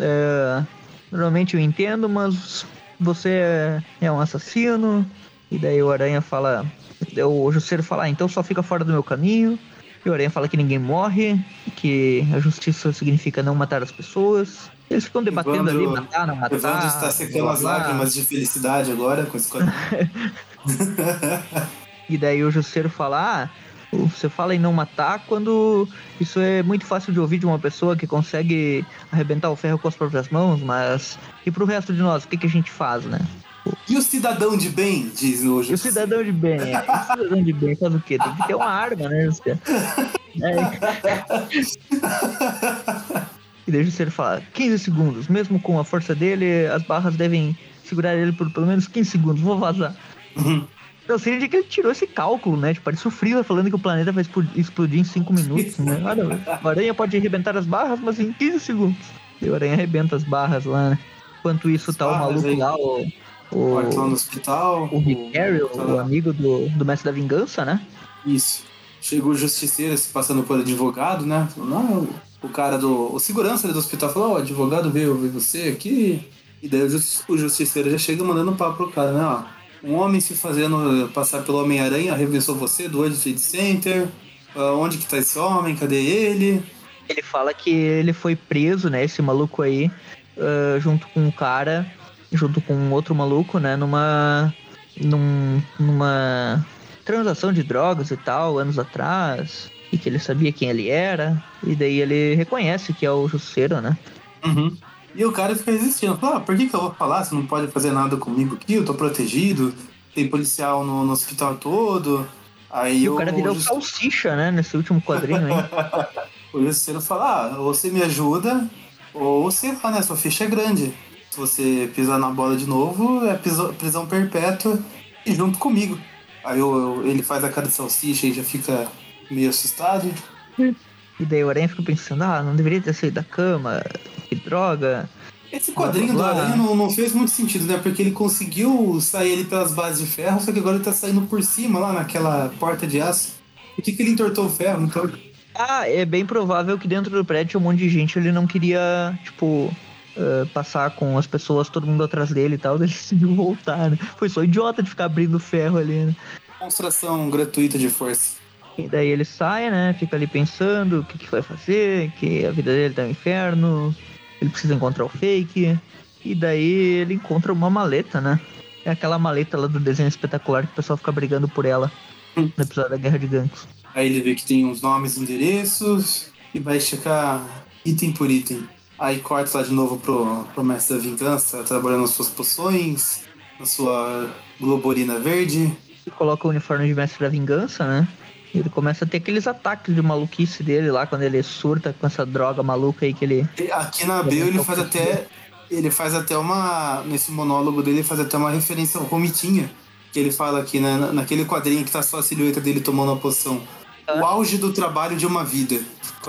É, normalmente eu entendo, mas você é um assassino. E daí o Aranha fala. O Justiceiro fala, ah, então só fica fora do meu caminho. E o Aranha fala que ninguém morre, que a justiça significa não matar as pessoas. Eles ficam debatendo ali, Evandro- matar, não matar. Evandro está secando as lágrimas de felicidade agora com esse. E daí o Justiceiro fala, ah, você fala em não matar quando isso é muito fácil de ouvir de uma pessoa que consegue arrebentar o ferro com as próprias mãos, mas e pro resto de nós, o que, que a gente faz, né? E o cidadão de bem, diz no E o cidadão de bem, é, o cidadão de bem faz o quê? Tem que ter uma arma, né, Justiceiro? É. E daí o Justiceiro fala, 15 segundos, mesmo com a força dele, as barras devem segurar ele por pelo menos 15 segundos, vou vazar. Uhum. Eu sei de que ele tirou esse cálculo, né? Tipo, parece o Freeza falando que o planeta vai explo- explodir em 5 minutos, né? Olha, o Aranha pode arrebentar as barras, mas em 15 segundos. E o Aranha arrebenta as barras lá, né? Enquanto isso, As tá o maluco aí. lá, o. O O, no hospital. o Rick Carey, tá o lá. amigo do, do Mestre da Vingança, né? Isso. Chegou o justiceiro se passando por advogado, né? Falou, não, o cara do. O segurança do hospital falou, ó, o advogado veio ver você aqui. E daí o, jus- o justiceiro já chega mandando papo pro cara, né? Ó, um homem se fazendo passar pelo Homem-Aranha revisou você do World Trade Center. Ah, onde que tá esse homem? Cadê ele? Ele fala que ele foi preso, né? Esse maluco aí, ah, junto com um cara, junto com um outro maluco, né? Numa. Num, numa transação de drogas e tal, anos atrás. E que ele sabia quem ele era. E daí ele reconhece que é o Justiceiro, né? Uhum. E o cara fica resistindo. Fala, ah, por que, que eu vou falar? Você não pode fazer nada comigo aqui, eu tô protegido. Tem policial no, no hospital todo. Aí E o cara virou justi- salsicha, né? Nesse último quadrinho aí. O justiceiro fala, ah, ou você me ajuda, ou sei lá, né? Sua ficha é grande. Se você pisar na bola de novo, é prisão perpétua e junto comigo. Aí o- ele faz a cara de salsicha e já fica meio assustado. E daí o Aranha fica pensando, ah, não deveria ter saído da cama, que droga. Esse quadrinho do Blá, blá, blá. Aranha não, não fez muito sentido, né? Porque ele conseguiu sair ele pelas bases de ferro, só que agora ele tá saindo por cima lá naquela porta de aço. Por que, que ele entortou o ferro? Então, Ah, é bem provável que dentro do prédio tinha um monte de gente, ele não queria, tipo, eh, passar com as pessoas, todo mundo atrás dele e tal, ele decidiu voltar, né? Foi só idiota de ficar abrindo ferro ali, né? demonstração gratuita de força. E daí ele sai, né? Fica ali pensando o que, que vai fazer, que a vida dele tá no inferno, ele precisa encontrar o fake. E daí ele encontra uma maleta, né? É aquela maleta lá do desenho espetacular que o pessoal fica brigando por ela Hum. no episódio da Guerra de Ganks. Aí ele vê que tem uns nomes, endereços e vai checar item por item. Aí corta lá de novo pro, pro Mestre da Vingança, trabalhando nas suas poções, na sua Globorina Verde. Ele coloca o uniforme de Mestre da Vingança, né? Ele começa a ter aqueles ataques de maluquice dele lá, quando ele surta com essa droga maluca aí que ele. Aqui na Abril ele faz até. Ele faz até uma. Nesse monólogo dele, ele faz até uma referência ao Romitinha. Que ele fala aqui, né, na- naquele quadrinho que tá só a silhueta dele tomando a poção. O auge do trabalho de uma vida.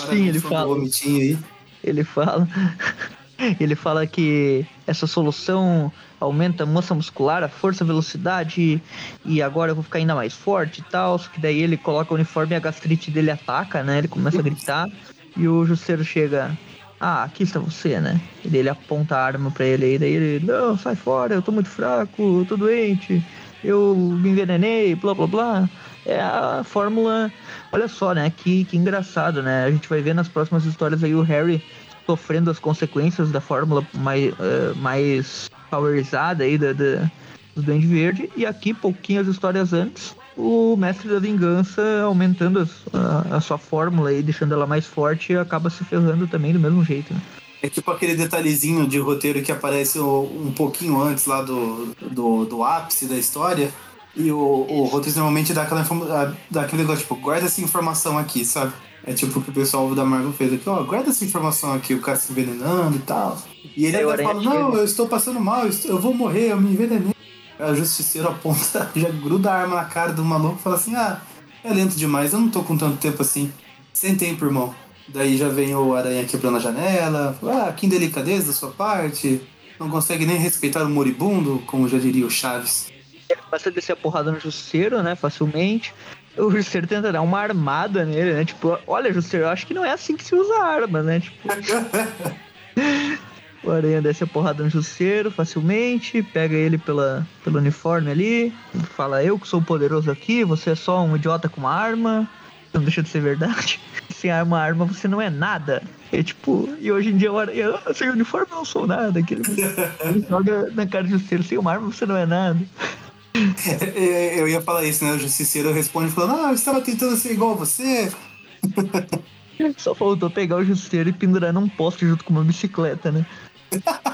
Sim, ele fala. Romitinha aí. Ele fala. ele fala que essa solução aumenta a massa muscular, a força, a velocidade, e agora eu vou ficar ainda mais forte e tal. Só que daí ele coloca o uniforme e a gastrite dele ataca, né? Ele começa a gritar. E o Justeiro chega. Ah, aqui está você, né? E daí ele aponta a arma pra ele aí. Daí ele, não, sai fora, eu tô muito fraco, eu tô doente, eu me envenenei, blá blá blá. É a fórmula. Olha só, né? Que, que engraçado, né? A gente vai ver nas próximas histórias aí o Harry sofrendo as consequências da fórmula mais, eh, mais powerizada aí da, da, do Duende Verde. E aqui, pouquinhas histórias antes, o Mestre da Vingança aumentando as- a, a sua fórmula e deixando ela mais forte acaba se ferrando também do mesmo jeito, né? É tipo aquele detalhezinho de roteiro que aparece um pouquinho antes lá do, do, do ápice da história. E o, o roteiro normalmente dá, aquela dá aquele negócio, tipo, guarda essa informação aqui, sabe? É tipo o que o pessoal da Marvel fez aqui, ó, guarda essa informação aqui, o cara se envenenando e tal. E ele Aranha fala, não, eu estou passando mal, eu, estou- eu vou morrer, eu me envenenei. Aí o justiceiro aponta, já gruda a arma na cara do maluco e fala assim, ah, é lento demais, eu não tô com tanto tempo assim. Sem tempo, irmão. Daí já vem o aranha quebrando a janela. fala, Ah, que indelicadeza da sua parte. Não consegue nem respeitar o moribundo, como já diria o Chaves. Ele começa a descer a porrada no Justiceiro, né? Facilmente. O Justiceiro tenta dar uma armada nele, né? Tipo, olha, Justiceiro, eu acho que não é assim que se usa arma, né? Tipo, o Aranha desce a porrada no Justiceiro facilmente, pega ele pela, pelo uniforme ali, fala, eu que sou poderoso aqui, você é só um idiota com uma arma. Não deixa de ser verdade. Sem arma, arma, você não é nada. É tipo, e hoje em dia o Aranha, "Ah, sem uniforme eu não sou nada. Aquele... Ele joga na cara do Justiceiro, sem uma arma você não é nada. É, Eu ia falar isso, né? O justiceiro responde falando, ah, eu estava tentando ser igual a você. Só faltou pegar o justiceiro e pendurar num poste junto com uma bicicleta, né?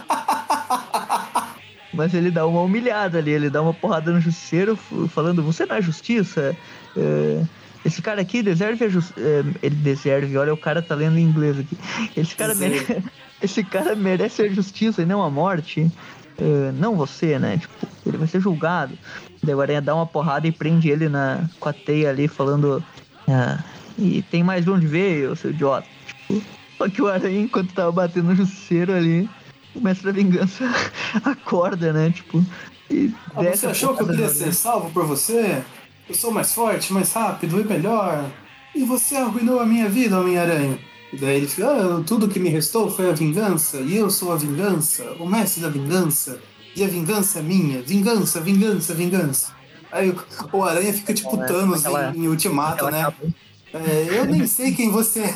Mas ele dá uma humilhada ali, ele dá uma porrada no justiceiro, falando: Você não é justiça? É, esse cara aqui deserve a justiça. ele deserve, olha, o cara tá lendo em inglês aqui. Esse cara, mere... esse cara merece a justiça e não a morte. É, não você, né? Tipo, ele vai ser julgado. Daí o Aranha dá uma porrada e prende ele na, com a teia ali, falando. "Ah, e tem mais de onde veio, seu idiota. Tipo, só que o Aranha, enquanto tava batendo no justiceiro ali, o mestre da vingança acorda, né? Tipo, e Ah, você achou que eu queria ser salvo por você? Eu sou mais forte, mais rápido e melhor. E você arruinou a minha vida, Homem-Aranha. E daí ele fica, ah, tudo que me restou foi a vingança, e eu sou a vingança, o mestre da vingança. E a vingança é minha, vingança, vingança, vingança. Aí o- o Aranha fica tipo Aquela- Thanos aquela- em, em Ultimato, né? É, eu nem sei quem você é.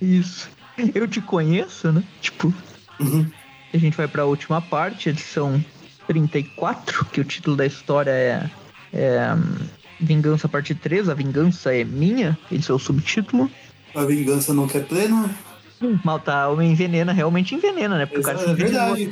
Isso. Eu te conheço, né? Tipo, Uhum. a gente vai pra última parte, edição 34, que o título da história é, é hum, Vingança Parte 3, A Vingança é Minha, esse é o subtítulo. A vingança nunca é plena. Mal tá, o envenena, realmente envenena, né? Porque o cara se É verdade.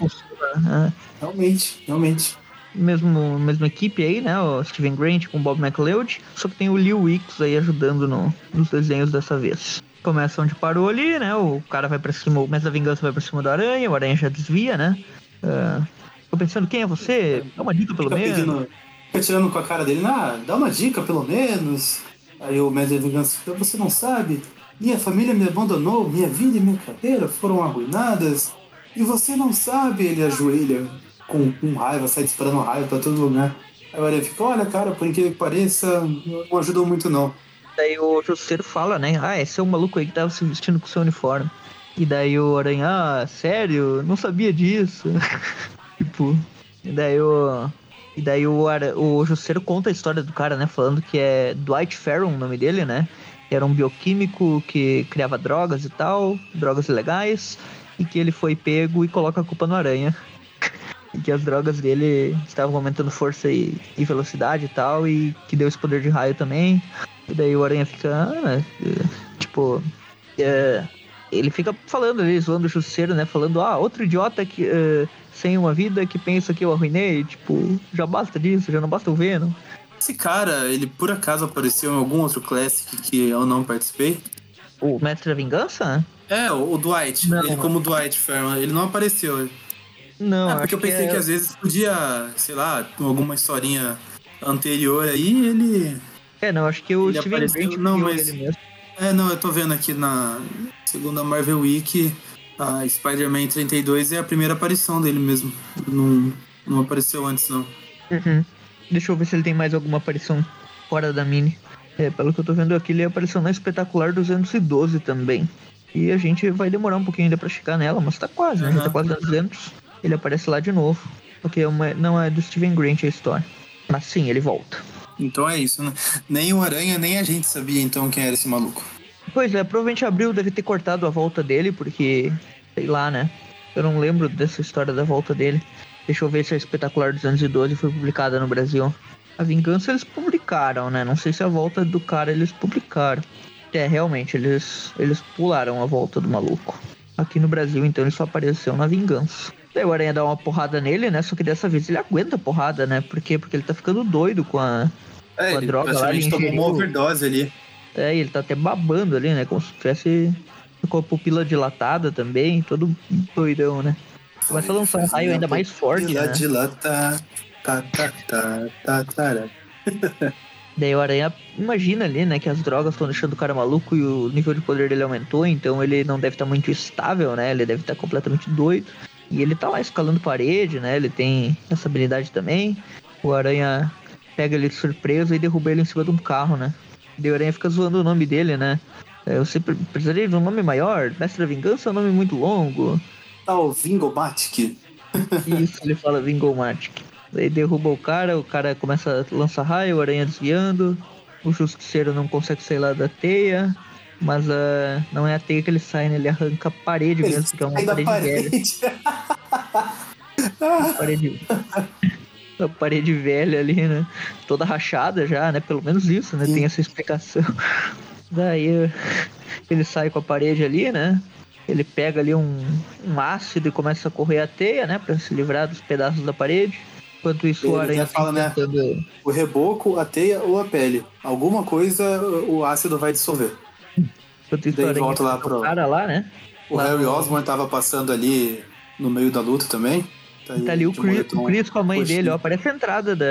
né? Realmente, realmente. mesmo mesma equipe aí, né? O Steven Grant com o Bob McLeod. Só que tem o Lil Wicks aí ajudando no, nos desenhos dessa vez. Começa onde parou ali, né? O cara vai pra cima, o Mestre da Vingança vai pra cima do Aranha, o Aranha já desvia, né? Ah, tô pensando, quem é você? Dá uma dica pelo Fica menos. pedindo, fica tirando com a cara dele, ah, dá uma dica pelo menos. Aí o mestre da vingança você não sabe? Minha família me abandonou, minha vida e minha carreira foram arruinadas. E você não sabe, ele ajoelha com, com raiva, sai disparando raiva pra todo lugar. Aí o Aranha fica, olha cara, por incrível que pareça, não ajudou muito não. Daí o Justiceiro fala, né? Ah, esse é o maluco aí que tava se vestindo com seu uniforme. E daí o Aranha, ah, sério? Não sabia disso. tipo, e daí o, E daí o, Ara- o Jusceiro conta a história do cara, né? Falando que é Dwight Farron o nome dele, né? Era um bioquímico que criava drogas e tal, drogas ilegais, e que ele foi pego e coloca a culpa no Aranha. e que as drogas dele estavam aumentando força e, e velocidade e tal, e que deu esse poder de raio também. E daí o Aranha fica, ah, é, tipo, é, ele fica falando ali, zoando o Jusceiro, né? Falando, ah, outro idiota que, é, sem uma vida que pensa que eu arruinei. Tipo, já basta disso, já não basta o Venom. Esse cara, ele por acaso apareceu em algum outro Classic que eu não participei? O Mestre da Vingança? É, o, o Dwight. Não. Ele como Dwight Fairman, ele não apareceu. Não, é, acho porque eu que pensei é- que às vezes podia, sei lá, alguma historinha anterior aí, ele. É, não, acho que o Ele Steven apareceu- Grant não, mas- ele mesmo. É, não, eu tô vendo aqui na segunda Marvel Week, a Spider-Man 32 é a primeira aparição dele mesmo. Não, não apareceu antes, não. Uhum. Deixa eu ver se ele tem mais alguma aparição fora da mini. É, pelo que eu tô vendo aqui, ele apareceu na Espetacular 212 também. E a gente vai demorar um pouquinho ainda pra chegar nela, mas tá quase, né? Já tá Uhum. quase na 200. Ele aparece lá de novo. Porque é uma- não é do Steven Grant a história. Mas sim, ele volta. Então é isso, né? Nem o Aranha, nem a gente sabia então quem era esse maluco. Pois é, provavelmente Abril deve ter cortado a volta dele, porque, sei lá, né? Eu não lembro dessa história da volta dele. Deixa eu ver se a Espetacular 212 foi publicada no Brasil. A Vingança eles publicaram, né? Não sei se a volta do cara eles publicaram. É, realmente, eles, eles pularam a volta do maluco. Aqui no Brasil, então, ele só apareceu na Vingança. Daí o Aranha dá uma porrada nele, né? Só que dessa vez ele aguenta a porrada, né? Por quê? Porque ele tá ficando doido com a, É, Com a droga lá, ele tomou uma overdose ali. É, ele tá até babando ali, né? Como se tivesse com a pupila dilatada também, todo doidão, né? Começa a lançar um raio ainda mais forte, Dila- né? Dilata, tá, tá, tá, tá, tá. Daí o Aranha imagina ali, né, que as drogas estão deixando o cara maluco e o nível de poder dele aumentou, então ele não deve estar muito estável, né? Ele deve estar completamente doido. E ele tá lá escalando parede, né? Ele tem essa habilidade também. O Aranha pega ele de surpresa e derruba ele em cima de um carro, né? Daí o Aranha fica zoando o nome dele, né? É, Você pre- precisaria de um nome maior? Mestre da Vingança é um nome muito longo. Tá o Vingomatic. Isso, ele fala Vingomatic. Daí derruba o cara, o cara começa a lançar raio, o aranha desviando. O justiceiro não consegue sair lá da teia. Mas ah, não é a teia que ele sai, né? Ele arranca a parede Ele mesmo, que é uma da parede, velha. parede. Parede... A parede velha ali, né? Toda rachada já, né? Pelo menos isso, né? Sim. Tem essa explicação. Daí ele sai com a parede ali, né? Ele pega ali um, um ácido e começa a correr a teia, né? Pra se livrar dos pedaços da parede. Enquanto isso, o Ele aranha até fala, né? tentando- O reboco, a teia ou a pele. Alguma coisa o ácido vai dissolver. enquanto isso, Daí o aranha volta lá pro- o cara lá, né? O Lá Harry no- Osborn tava passando ali no meio da luta também. Tá ali o Chris, o Chris com a mãe roxinho. dele, ó. Parece a entrada da,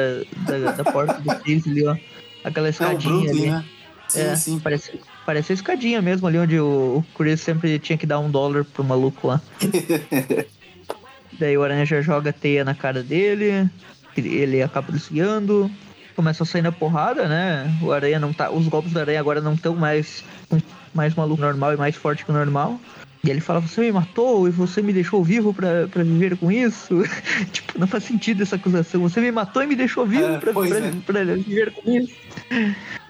da, da porta do Chris ali, ó. Aquela É o escadinha Brooklyn, ali. né? Sim, é, sim. Parece, parece a escadinha mesmo ali onde o, o Chris sempre tinha que dar um dólar pro maluco lá. Daí o Aranha já joga teia na cara dele, ele- acaba desviando, começa a sair na porrada, né? O Aranha não tá. Os golpes do Aranha agora não estão mais, mais maluco normal e mais forte que o normal. E ele fala, você me matou e você me deixou vivo pra, pra viver com isso. tipo, não faz sentido essa acusação. Você me matou e me deixou vivo É, pra, pra, é. pra viver com isso.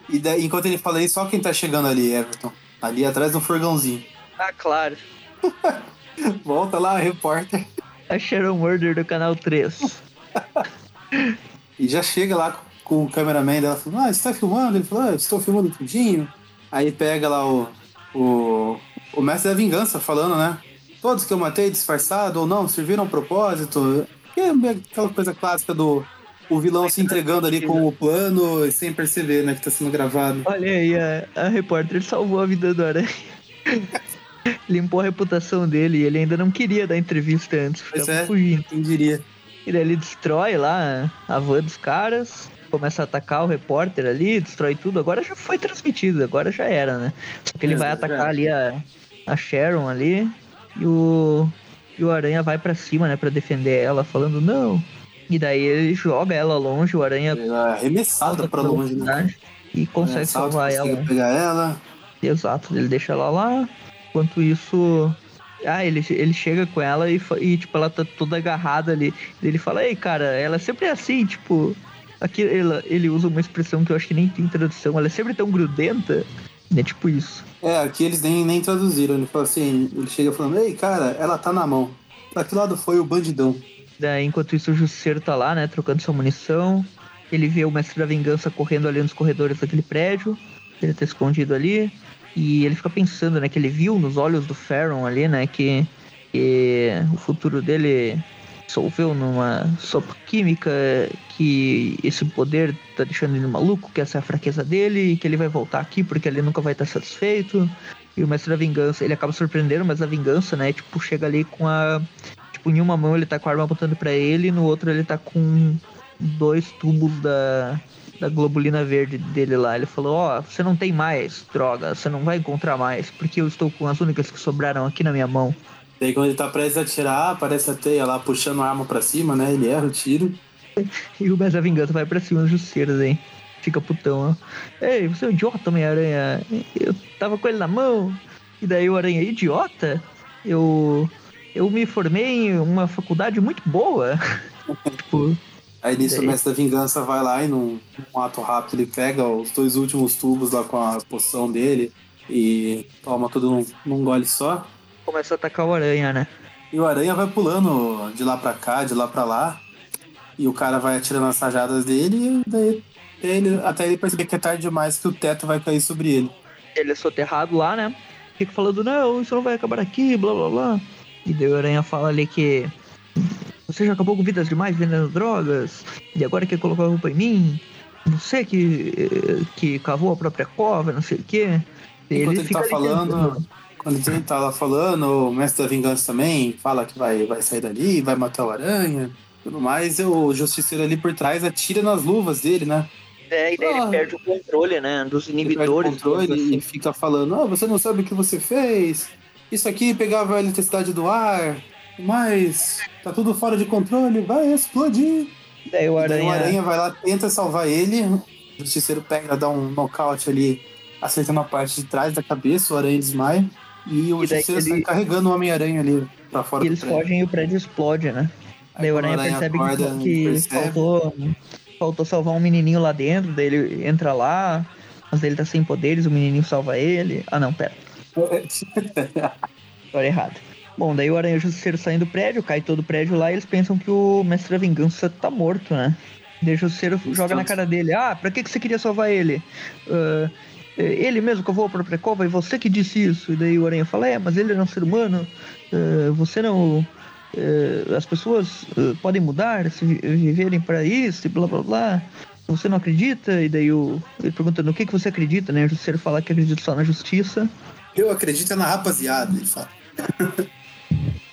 E daí, enquanto ele fala isso, só quem tá chegando ali, Everton. Ali atrás do furgãozinho. Ah, claro. Volta lá, repórter. A Sharon Murder do canal 3. E já chega lá com o cameraman dela falando, ah, você tá filmando? Ele falou, ah, estou filmando tudinho. Aí pega lá o, o, o mestre da vingança falando, né? Todos que eu matei disfarçado ou não, serviram ao propósito. Que é aquela coisa clássica do o vilão se entregando ali com o plano e sem perceber, né, que tá sendo gravado. Olha aí, a, a repórter salvou a vida do Aranha. Limpou a reputação dele e ele ainda não queria dar entrevista antes, Pois é. fugindo. Quem diria? E daí ele destrói lá a van dos caras, começa a atacar o repórter ali, destrói tudo. Agora já foi transmitido, agora já era, né? Só que ele É, vai já atacar era. ali a, a Sharon ali e o, e o Aranha vai pra cima, né, pra defender ela, falando não. E daí ele joga ela longe, o Aranha Ele é arremessado passa pra longe, né? e consegue É, salvar consegue ela. pegar ela. Exato, ele deixa ela lá. Enquanto isso, Ah, ele, ele chega com ela e, e, tipo, ela tá toda agarrada ali. Ele fala, ei, cara, ela sempre é assim, tipo. Aqui ele, ele usa uma expressão que eu acho que nem tem tradução. Ela é sempre tão grudenta. É tipo isso. É, aqui eles nem, nem traduziram. Ele fala assim, ele chega falando, ei, cara, ela tá na mão. Pra que lado foi o bandidão? Daí, enquanto isso, o Justiceiro tá lá, né, trocando sua munição. Ele vê o Mestre da Vingança correndo ali nos corredores daquele prédio. Ele tá escondido ali. E ele fica pensando, né, que ele viu nos olhos do Farron ali, né, que, que o futuro dele dissolveu numa sopa química, que esse poder tá deixando ele maluco, que essa é a fraqueza dele, e que ele vai voltar aqui porque ele nunca vai estar satisfeito. E o Mestre da Vingança, ele acaba surpreendendo, mas a Vingança, né, tipo, chega ali com a Tipo, em uma mão ele tá com a arma apontando pra ele, no outro ele tá com dois tubos da, da globulina verde dele lá. Ele falou, ó, você não tem mais droga, você não vai encontrar mais, porque eu estou com as únicas que sobraram aqui na minha mão. Daí quando ele tá prestes a atirar, aparece a teia lá puxando a arma pra cima, né? Ele erra o tiro. E o da Vingança vai pra cima dos justiceiros, hein? Fica putão, ó. Ei, você é um idiota, Homem-Aranha. Eu tava com ele na mão. E daí o Aranha, idiota? Eu... Eu me formei em uma faculdade muito boa. tipo, Aí nisso o Daí- mestre da vingança vai lá e num, num ato rápido ele pega os dois últimos tubos lá com a poção dele e toma tudo num, num gole só. começa a atacar o Aranha, né? E o aranha vai pulando de lá pra cá, de lá pra lá. E o cara vai atirando as rajadas dele e daí ele, até ele perceber que é tarde demais que o teto vai cair sobre ele. ele é soterrado lá, né? Fica falando, não, isso não vai acabar aqui, blá blá blá. E daí o Aranha fala ali que você já acabou com vidas demais vendendo drogas, e agora quer colocar a culpa em mim? Você que, que cavou a própria cova, não sei o quê. E Enquanto ele, tá ali falando, tentando- quando ele tá lá falando, o mestre da vingança também fala que vai, vai sair dali, vai matar o aranha. Tudo mais, e o justiceiro ali por trás atira nas luvas dele, né? É, e daí Ah. ele perde o controle, né? Dos Ele perde o inibidores. controle digamos e assim. fica falando, ah, você não sabe o que você fez. Isso aqui pegava a eletricidade do ar, mas tá tudo fora de controle, vai explodir. Daí o E daí Aranha. o aranha vai lá, tenta salvar ele. O justiceiro pega, dá um nocaute ali, acertando a parte de trás da cabeça, o aranha desmaia. E o E justiceiro ele- sai carregando o Homem-Aranha ali pra fora E eles prédio. fogem e o prédio explode, né? Aí Daí o quando Aranha, percebe que- acorda, que, percebe. faltou, faltou salvar um menininho lá dentro, daí ele entra lá, mas ele tá sem poderes, o menininho salva ele. Ah não, pera, história errada. Bom, daí o Aranha e o Justiceiro saem do prédio, cai todo o prédio lá e eles pensam que o Mestre da Vingança tá morto, né? Daí o Justiceiro joga na cara dele, ah, pra que, que você queria salvar ele? Ah, ele mesmo cavou a própria cova e você que disse isso. E daí o Aranha fala, é, mas ele era um ser humano, ah, você não... as pessoas podem mudar se vi- viverem para isso e blá blá blá. Você não acredita? E daí o, ele pergunta no que, que você acredita, né? O Justiceiro fala que acredita só na justiça. Eu acredito é na rapaziada, ele fala.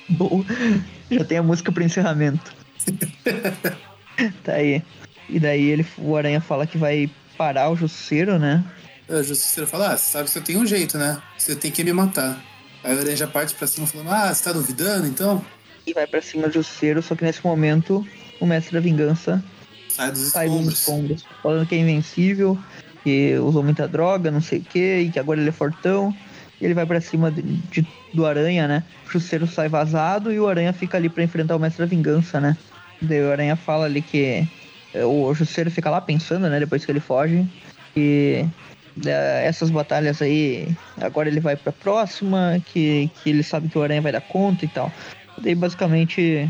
Bom, já tem a música pro encerramento. tá aí. E daí ele, o Aranha fala que vai parar o Justiceiro, né? Aí O justiceiro fala, ah, você sabe que você tem um jeito, né? Você tem que me matar. Aí o aranha já parte pra cima falando, ah, você tá duvidando, então? E vai pra cima do Justiceiro, só que nesse momento o Mestre da Vingança Sai dos sai dos escombros. escombros. Falando que é invencível, que usou muita droga, não sei o que, e que agora ele é fortão. Ele vai pra cima de, de- do Aranha, né? O Justiceiro sai vazado e o Aranha fica ali pra enfrentar o Mestre da Vingança, né? Daí o Aranha fala ali que é, o Justiceiro fica lá pensando, né? Depois que ele foge. E é, essas batalhas aí, agora ele vai pra próxima, que, que ele sabe que o Aranha vai dar conta e tal. Daí basicamente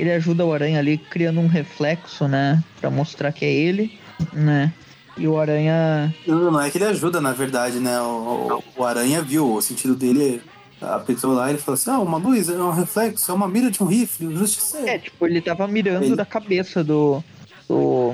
ele ajuda o Aranha ali criando um reflexo, né? Pra mostrar que é ele, né? E o Aranha. Não, não é que ele ajuda, na verdade, né? O, o Aranha viu o sentido dele, apertou lá e ele falou assim: ah, uma luz é um reflexo, é uma mira de um rifle, o justiceiro. É, tipo, ele tava mirando Ele- da cabeça do. do.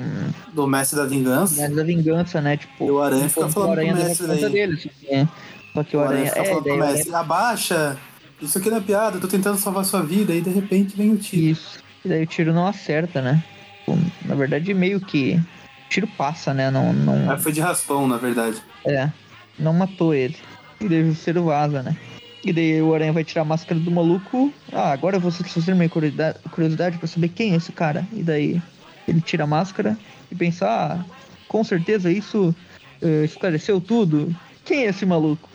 Do mestre da vingança. Mestre da vingança, né? Tipo, E o Aranha fica falando o Aranha pro mestre daí. dele. Só que, só que o O Aranha Aranha. fica É, falando o Aranha mestre, abaixa, isso aqui não é piada, eu tô tentando salvar sua vida, e de repente vem o tiro. Isso. E daí o tiro não acerta, né? Tipo, na verdade, meio que. Tiro passa, né? Não, não, Ah, foi de raspão, na verdade. é, não matou ele. E daí o Justiceiro vaza, né? E daí o Aranha vai tirar a máscara do maluco. Ah, agora eu vou satisfazer minha curiosidade, pra saber quem é esse cara. E daí ele tira a máscara e pensa, ah, com certeza isso eh, esclareceu tudo. Quem é esse maluco?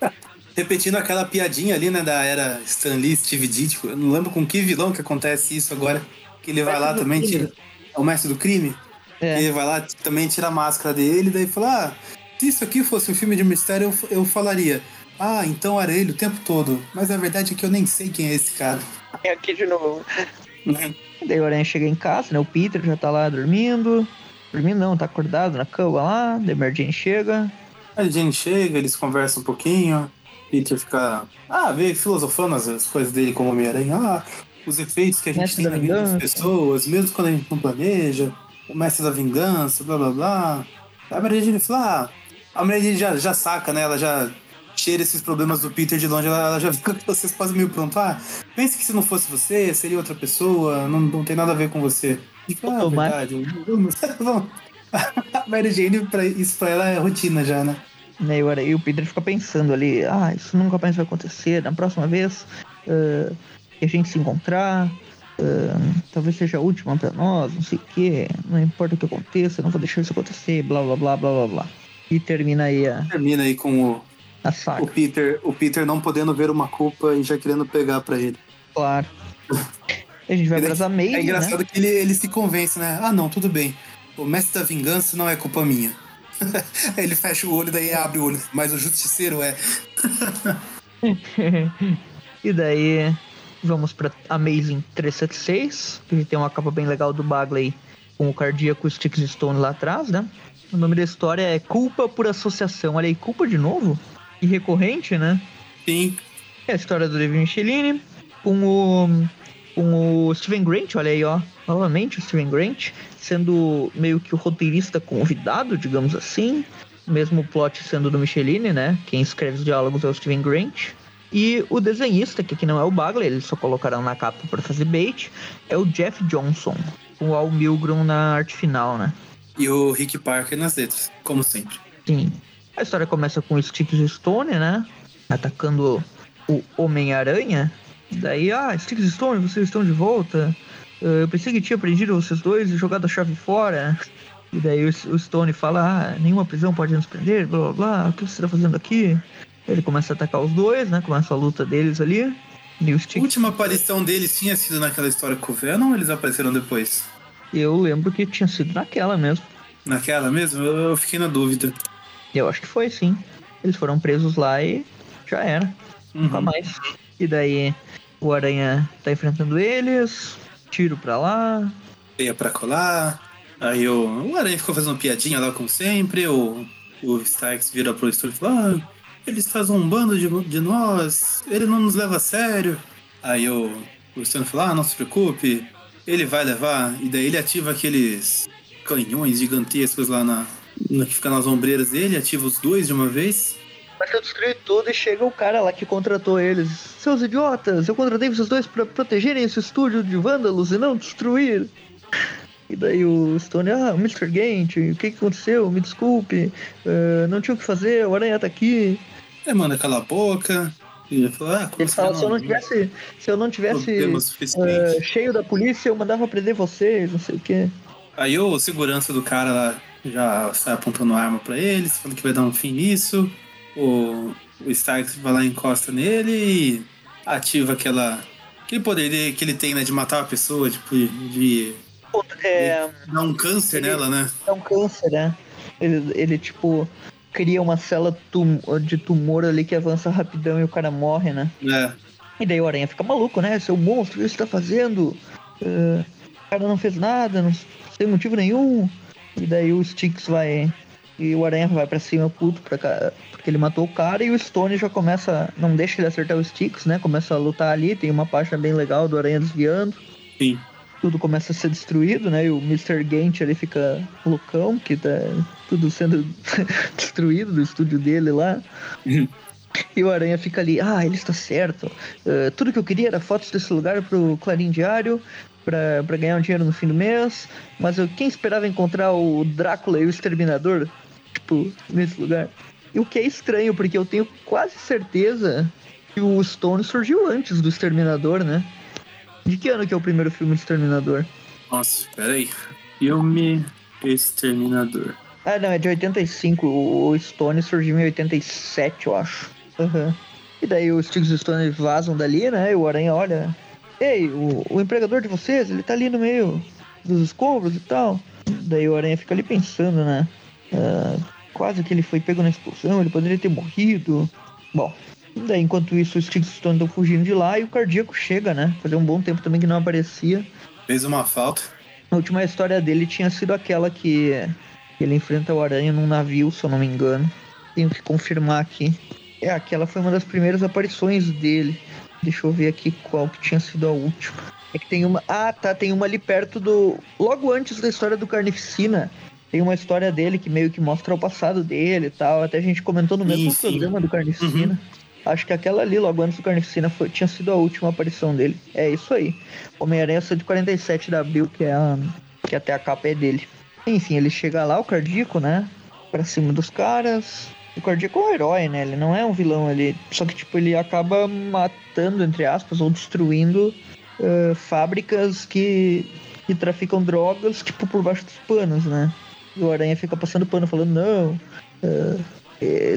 repetindo aquela piadinha ali, né, da era Stan Lee, Steve Ditko. Eu não lembro com que vilão que acontece isso agora. Que ele vai lá também, crime. tira. É o mestre do crime? É. Ele vai lá, também tira a máscara dele, daí fala: Ah, se isso aqui fosse um filme de mistério, eu, eu falaria. Ah, então era ele o tempo todo. Mas a verdade é que eu nem sei quem é esse cara. É aqui de novo. Daí o Aranha chega em casa, né? O Peter já tá lá dormindo. Dormindo não, tá acordado na cama lá. Daí Mary Jane chega. A gente chega, eles conversam um pouquinho. Peter fica. Ah, vê filosofando as, as coisas dele como Homem-Aranha. Ah, os efeitos que a gente Mestre tem na vida das pessoas, mesmo quando a gente não planeja. O mestre da vingança, blá blá blá. A Mary Jane fala: Ah, a Mary Jane já, já saca, né? Ela já cheira esses problemas do Peter de longe. Ela, ela já fica com vocês quase meio pronto. Ah, pense que se não fosse você, seria outra pessoa. Não, não tem nada a ver com você. E ah, verdade. Vamos. vamos. A Mary Jane, pra, isso pra ela é rotina já, né? Aranha, e o Peter fica pensando ali. Ah, isso nunca mais vai acontecer. Na próxima vez que a gente se encontrar. Ah, talvez seja a última pra nós, não sei o quê. Não importa o que aconteça, não vou deixar isso acontecer. Blá blá blá blá blá blá. E termina aí a, Termina aí com o, a o saga. Peter, o Peter não podendo ver uma culpa e já querendo pegar pra ele. Claro. A gente vai É pra Amazing, É né? engraçado que ele, ele se convence, né? Ah, não, tudo bem. O mestre da vingança não é culpa minha. Ele fecha o olho, daí abre o olho. Mas o justiceiro é. e daí vamos pra Amazing 376, que tem uma capa bem legal do Bagley com o cardíaco Sticks Stone lá atrás, né? O nome da história é Culpa por Associação. Olha aí, culpa de novo? E recorrente, né? Sim. É a história do David Michelini com o, com o Steven Grant, olha aí, ó. Novamente o Steven Grant, sendo meio que o roteirista convidado, digamos assim. Mesmo plot sendo do Michelini, né? Quem escreve os diálogos é o Steven Grant. E o desenhista, que aqui não é o Bagley, eles só colocaram na capa para fazer bait, é o Jeff Johnson, com o Al Milgrom na arte final, né? E o Rick Parker nas letras, como sempre. Sim. A história começa com o Sticks Stone, né? Atacando o Homem-Aranha. Daí, ah, Sticks Stone, vocês estão de volta. Eh, Eu pensei que tinha prendido vocês dois e jogado a chave fora. E daí o Stone fala, ah, nenhuma prisão pode nos prender, blá blá blá, o que você tá fazendo aqui? Ele começa a atacar os dois, né? Começa a luta deles ali. A última aparição deles tinha sido naquela história com o Venom ou eles apareceram depois? Eu lembro que tinha sido naquela mesmo. Naquela mesmo? Eu, fiquei na dúvida. Eu acho que foi sim. Eles foram presos lá e já era. Nunca Uhum. mais. E daí o Aranha tá enfrentando eles, tiro pra lá. Veio pra colar. Aí o, o Aranha ficou fazendo piadinha lá, como sempre. O, o Starks vira pro Stone e fala: ah, eles fazem um bando de, de nós, ele não nos leva a sério. Aí o, o Stone fala: ah, não se preocupe, ele vai levar. E daí ele ativa aqueles canhões gigantescos lá na, na que fica nas ombreiras dele, ativa os dois de uma vez. Mas eu destruí tudo e chega o cara lá que contratou eles. Seus idiotas, eu contratei vocês dois pra protegerem esse estúdio de vândalos e não destruir. E daí o Stone, ah, Mr. Gant, o que, que aconteceu? Me desculpe, eh, não tinha o que fazer, o Aranha tá aqui. Ele manda calar a boca. E ele fala: ah, Ele fala, se eu não tivesse, se eu não tivesse eh, cheio da polícia, eu mandava prender vocês, não sei o quê. Aí o segurança do cara lá já sai apontando arma pra eles, falando que vai dar um fim nisso. O, o Starks vai lá e encosta nele e ativa aquela. Aquele poder que ele tem, né? De matar a pessoa, tipo, de É, dar um câncer Ele- nela, né? é um câncer, né? Ele, ele, tipo, cria uma célula tum- de tumor ali que avança rapidão e o cara morre, né? É. E daí o Aranha fica maluco, né? Seu monstro, o que você tá fazendo? Eh, o cara não fez nada, não sem motivo nenhum. E daí o Sticks vai. E o Aranha vai pra cima puto pra cá, porque ele matou o cara e o Stone já começa. Não deixa ele acertar o Sticks, né? Começa a lutar ali, tem uma página bem legal do Aranha desviando. Sim. Tudo começa a ser destruído, né? E o Mr. Gant ali fica loucão, que tá tudo sendo destruído do estúdio dele lá. Uhum. E o Aranha fica ali, ah, ele está certo. Eh, tudo que eu queria era fotos desse lugar pro Clarim Diário, pra, pra ganhar um dinheiro no fim do mês. Mas eu, quem esperava encontrar o Drácula e o Exterminador, tipo, nesse lugar? E o que é estranho, porque eu tenho quase certeza que o Stone surgiu antes do Exterminador, né? De que ano que é o primeiro filme do Exterminador? Nossa, peraí. Filme Exterminador. Ah, não, é de 85. O Stone surgiu em 87, eu acho. Aham. E daí os Sticks Stone vazam dali, né? E o Aranha olha. Ei, o, o empregador de vocês, ele tá ali no meio dos escombros e tal. Daí o Aranha fica ali pensando, né? Ah, quase que ele foi pego na explosão, ele poderia ter morrido. Bom, daí enquanto isso os Sticks Stone estão fugindo de lá e o Cardíaco chega, né? Fazia um bom tempo também que não aparecia. Fez uma falta. A última história dele tinha sido aquela que ele enfrenta o Aranha num navio, se eu não me engano. Tenho que confirmar aqui. É, aquela foi uma das primeiras aparições dele. Deixa eu ver aqui qual que tinha sido a última. É que tem uma. Ah, tá. Tem uma ali perto do. Logo antes da história do Carnificina. Tem uma história dele que meio que mostra o passado dele e tal. Até a gente comentou no mesmo sim. programa do Carnificina. Acho que aquela ali, logo antes do Carnificina, foi, tinha sido a última aparição dele. É isso aí. Homem-Aranha 147 de abril, que é a, que até a capa é dele. Enfim, ele chega lá, o Cardíaco, né? Pra cima dos caras. O Cardíaco é um herói, né? Ele não é um vilão ali. Só que, tipo, ele acaba matando, entre aspas, ou destruindo eh, fábricas que, que traficam drogas, tipo, por baixo dos panos, né? E o Aranha fica passando pano, falando, não, eh,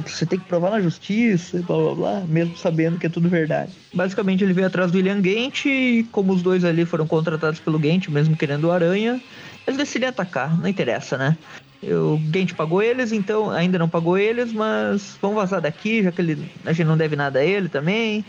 você tem que provar na justiça, e blá blá blá, mesmo sabendo que é tudo verdade. Basicamente, ele veio atrás do William Gant e, como os dois ali foram contratados pelo Gant, mesmo querendo o Aranha, eles decidem atacar, não interessa, né? O Gant pagou eles, então ainda não pagou eles, mas vamos vazar daqui, já que ele, a gente não deve nada a ele também.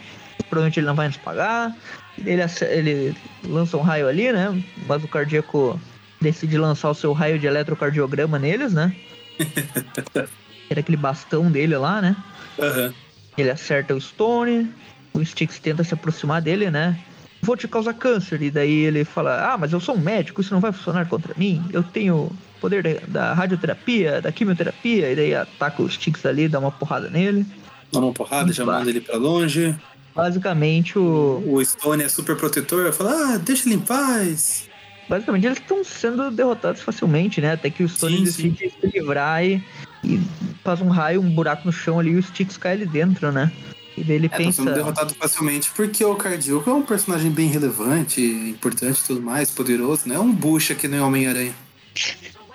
Provavelmente ele não vai nos pagar. Ele, ele lança um raio ali, né? Mas o cardíaco decide lançar o seu raio de eletrocardiograma neles, né? Era aquele bastão dele lá, né? Aham. Ele acerta o Stone, o Sticks tenta se aproximar dele, né? Vou te causar câncer. E daí ele fala: Ah, mas eu sou um médico, isso não vai funcionar contra mim. Eu tenho poder da, da radioterapia, da quimioterapia. E daí ataca o Sticks ali, dá uma porrada nele. Dá uma porrada, já Bah. manda ele pra longe. Basicamente, o. O Stone é super protetor, fala, ah, deixa ele em paz. Basicamente, eles estão sendo derrotados facilmente, né? Até que o Stone Sim, decide se livrar e, e faz um raio, um buraco no chão ali e o Sticks cai ali dentro, né? E daí ele É, tá pensa. sendo derrotado facilmente porque o Cardíaco é um personagem bem relevante, importante e tudo mais, poderoso, né? É um bucha que nem Homem-Aranha.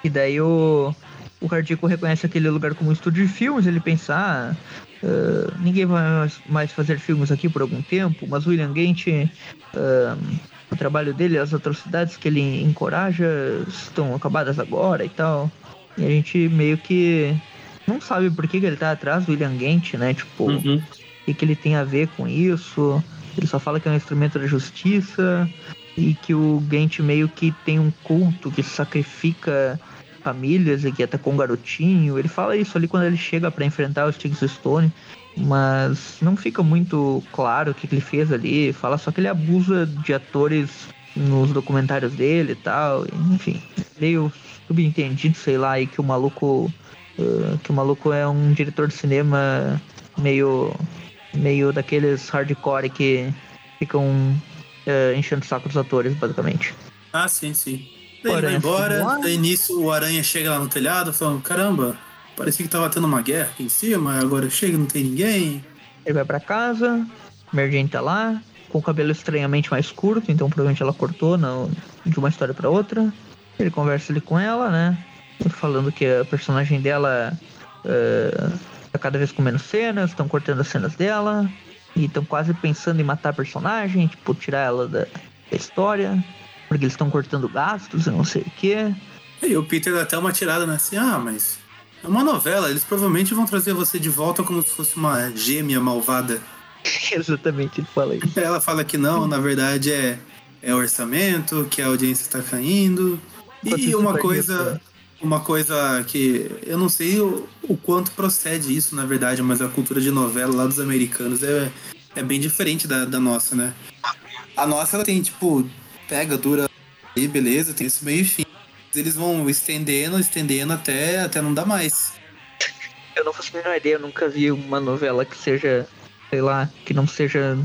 E daí o, o Cardíaco reconhece aquele lugar como um estúdio de filmes, ele pensa, ah, ah, ninguém vai mais- fazer filmes aqui por algum tempo, mas o William Gant, ah, o trabalho dele, as atrocidades que ele encoraja estão acabadas agora e tal. E a gente meio que não sabe por que, que ele tá atrás do William Gant, né? Tipo, Uhum. o que, que ele tem a ver com isso. Ele só fala que é um instrumento da justiça e que o Gant meio que tem um culto que sacrifica famílias e que atacou um garotinho. Ele fala isso ali quando ele chega pra enfrentar o Sticks Stone, mas não fica muito claro o que, que ele fez ali. Fala só que ele abusa de atores nos documentários dele e tal. Enfim, meio subentendido, sei lá, aí que o maluco uh, que o maluco é um diretor de cinema meio meio daqueles hardcore que ficam uh, enchendo o saco dos atores, basicamente. Ah, sim, sim. Daí ele vai embora, daí nisso o Aranha chega lá no telhado falando, caramba, parecia que tava tendo uma guerra aqui em cima, agora chega e não tem ninguém. Ele vai pra casa, Jane tá lá, com o cabelo estranhamente mais curto, então provavelmente ela cortou não, de uma história pra outra. Ele conversa ali com ela, né? Falando que a personagem dela eh, tá cada vez com menos cenas, estão cortando as cenas dela, e estão quase pensando em matar a personagem, tipo, tirar ela da, da história, porque eles estão cortando gastos e não sei o quê. E o Peter dá até uma tirada, né? Assim, ah, mas é uma novela, eles provavelmente vão trazer você de volta como se fosse uma gêmea malvada. Exatamente, ele fala isso. Ela fala que não, na verdade é, é orçamento, que a audiência está caindo. E isso, uma coisa, isso, uma coisa que eu não sei o, o quanto procede isso, na verdade, mas a cultura de novela lá dos americanos é, é bem diferente da, da nossa, né? A nossa ela tem, tipo, pega, dura e beleza, tem esse meio e fim. Eles vão estendendo, estendendo até, até não dar mais. Eu não faço a menor ideia, eu nunca vi uma novela que seja, sei lá, que não seja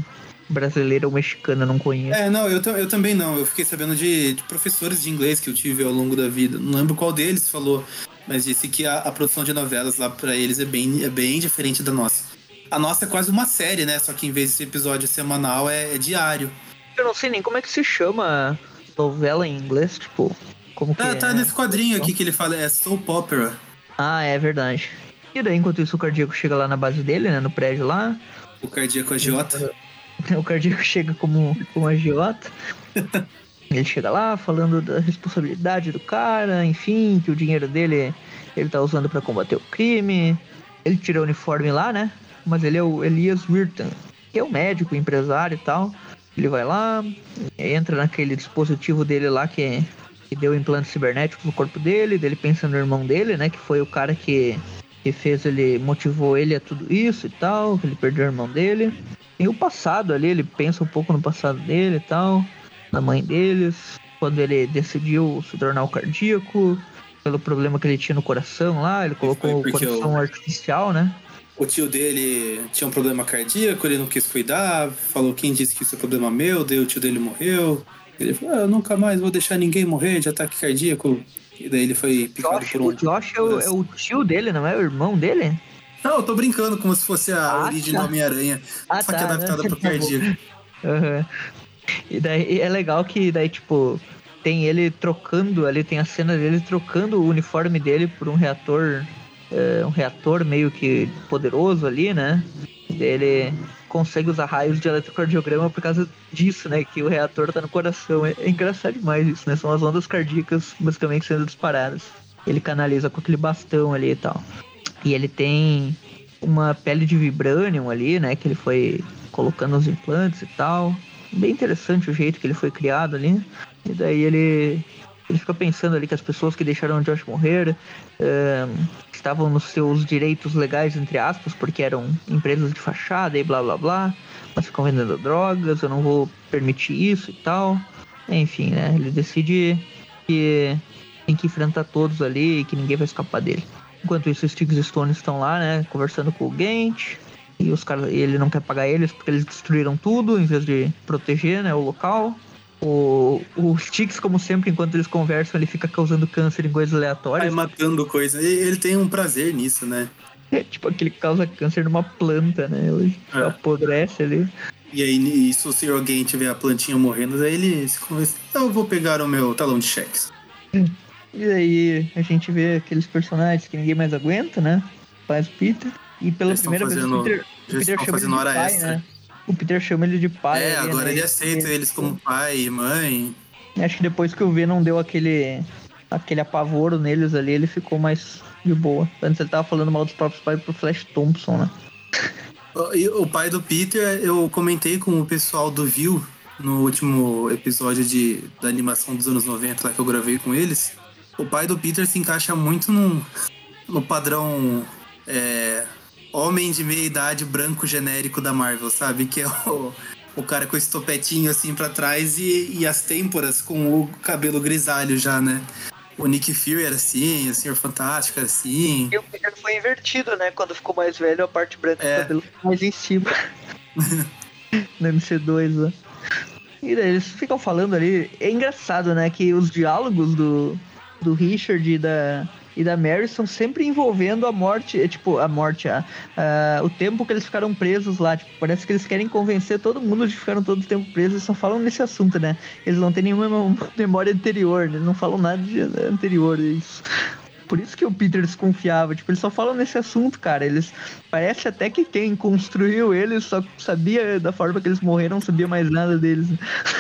brasileira ou mexicana, não conheço. É, não, eu, eu também não. Eu fiquei sabendo de, de professores de inglês que eu tive ao longo da vida. Não lembro qual deles falou, mas disse que a, a produção de novelas lá pra eles é bem, é bem diferente da nossa. A nossa é quase uma série, né? Só que em vez de ser episódio semanal, é, é diário. Eu não sei nem como é que se chama novela em inglês, tipo, como que Tá, é? tá nesse quadrinho aqui que ele fala, é soap opera. Ah, é verdade. E daí, enquanto isso, o cardíaco chega lá na base dele, né, no prédio lá, O cardíaco agiota. O cardíaco chega como, como agiota. Ele chega lá falando da responsabilidade do cara, enfim, que o dinheiro dele ele tá usando para combater o crime. Ele tira o uniforme lá, né? Mas ele é o Elias Wirtan, que é o médico, empresário e tal. Ele vai lá, entra naquele dispositivo dele lá que, que deu implantes cibernéticos no corpo dele, dele pensa no irmão dele, né? Que foi o cara que, que fez ele, motivou ele a tudo isso e tal, que ele perdeu o irmão dele. Tem o passado ali, ele pensa um pouco no passado dele e tal, na mãe deles, quando ele decidiu se tornar o cardíaco, pelo problema que ele tinha no coração lá, ele colocou o coração o- artificial, né? O tio dele tinha um problema cardíaco, ele não quis cuidar, falou quem disse que isso é problema meu, daí o tio dele morreu. Ele falou, ah, eu nunca mais vou deixar ninguém morrer de ataque cardíaco. E daí ele foi picado Josh, por um. o Josh é o, é o tio dele, não é o irmão dele? Não, eu tô brincando como se fosse a Ah, origem tá. do Homem-Aranha. Ah, só que tá, adaptada né? pro Tá cardíaco. Aham. E daí é legal que daí, tipo, tem ele trocando ali, tem a cena dele trocando o uniforme dele por um reator. é, um reator meio que poderoso ali, né? Ele consegue usar raios de eletrocardiograma por causa disso, né? Que o reator tá no coração. É, é engraçado demais isso, né? São as ondas cardíacas basicamente sendo disparadas. Ele canaliza com aquele bastão ali e tal. E ele tem uma pele de vibranium ali, né? Que ele foi colocando os implantes e tal. Bem interessante o jeito que ele foi criado ali. E daí ele, ele fica pensando ali que as pessoas que deixaram Josh morrer eh, estavam nos seus direitos legais, entre aspas, porque eram empresas de fachada e blá blá blá. Mas ficam vendendo drogas, eu não vou permitir isso e tal. Enfim, né? Ele decide que tem que enfrentar todos ali e que ninguém vai escapar dele. Enquanto isso, os Sticks e Stones estão lá, né? Conversando com o Gant. E os caras, ele não quer pagar eles porque eles destruíram tudo em vez de proteger, né, o local. O, o Sticks, como sempre, enquanto eles conversam, ele fica causando câncer em coisas Vai aleatórias. matando coisa. E ele tem um prazer nisso, né? tipo, aquele que causa câncer numa planta, né? Ele É. apodrece ali. E aí, nisso, se alguém tiver a plantinha morrendo, daí ele se convence. Então eu vou pegar o meu talão de cheques. E aí a gente vê aqueles personagens que ninguém mais aguenta, né? Faz o Peter. E pela Eles primeira vez fazendo- o Peter, o Peter chama ele de hora pai, extra. né? O Peter chama ele de pai. é, ali, agora né? ele aceita eles como pai e mãe. Acho que depois que o Venom deu aquele aquele apavoro neles ali, ele ficou mais de boa. Antes ele tava falando mal dos próprios pais pro Flash Thompson, né? O pai do Peter, eu comentei com o pessoal do View no último episódio de, da animação dos anos 90 lá que eu gravei com eles. O pai do Peter se encaixa muito num, no padrão é, homem de meia idade branco genérico da Marvel, sabe? Que é o, o cara com esse topetinho assim pra trás e, e as têmporas com o cabelo grisalho já, né? O Nick Fury era assim, o Senhor Fantástico era assim. E o Peter foi invertido, né? Quando ficou mais velho, a parte branca É. do cabelo ficou mais em cima. no MC2, né? E daí eles ficam falando ali. É engraçado, né? Que os diálogos do, do Richard e da, e da Mary são sempre envolvendo a morte. é, Tipo, a morte, a, a- o tempo que eles ficaram presos lá. Tipo, parece que eles querem convencer todo mundo de ficaram todo o tempo presos e só falam nesse assunto, né? Eles não têm nenhuma mem- memória anterior, né? eles não falam nada de anterior. É isso. Por isso que o Peter desconfiava. Tipo, eles só falam nesse assunto, cara. Eles. Parece até que quem construiu eles só sabia da forma que eles morreram, não sabia mais nada deles.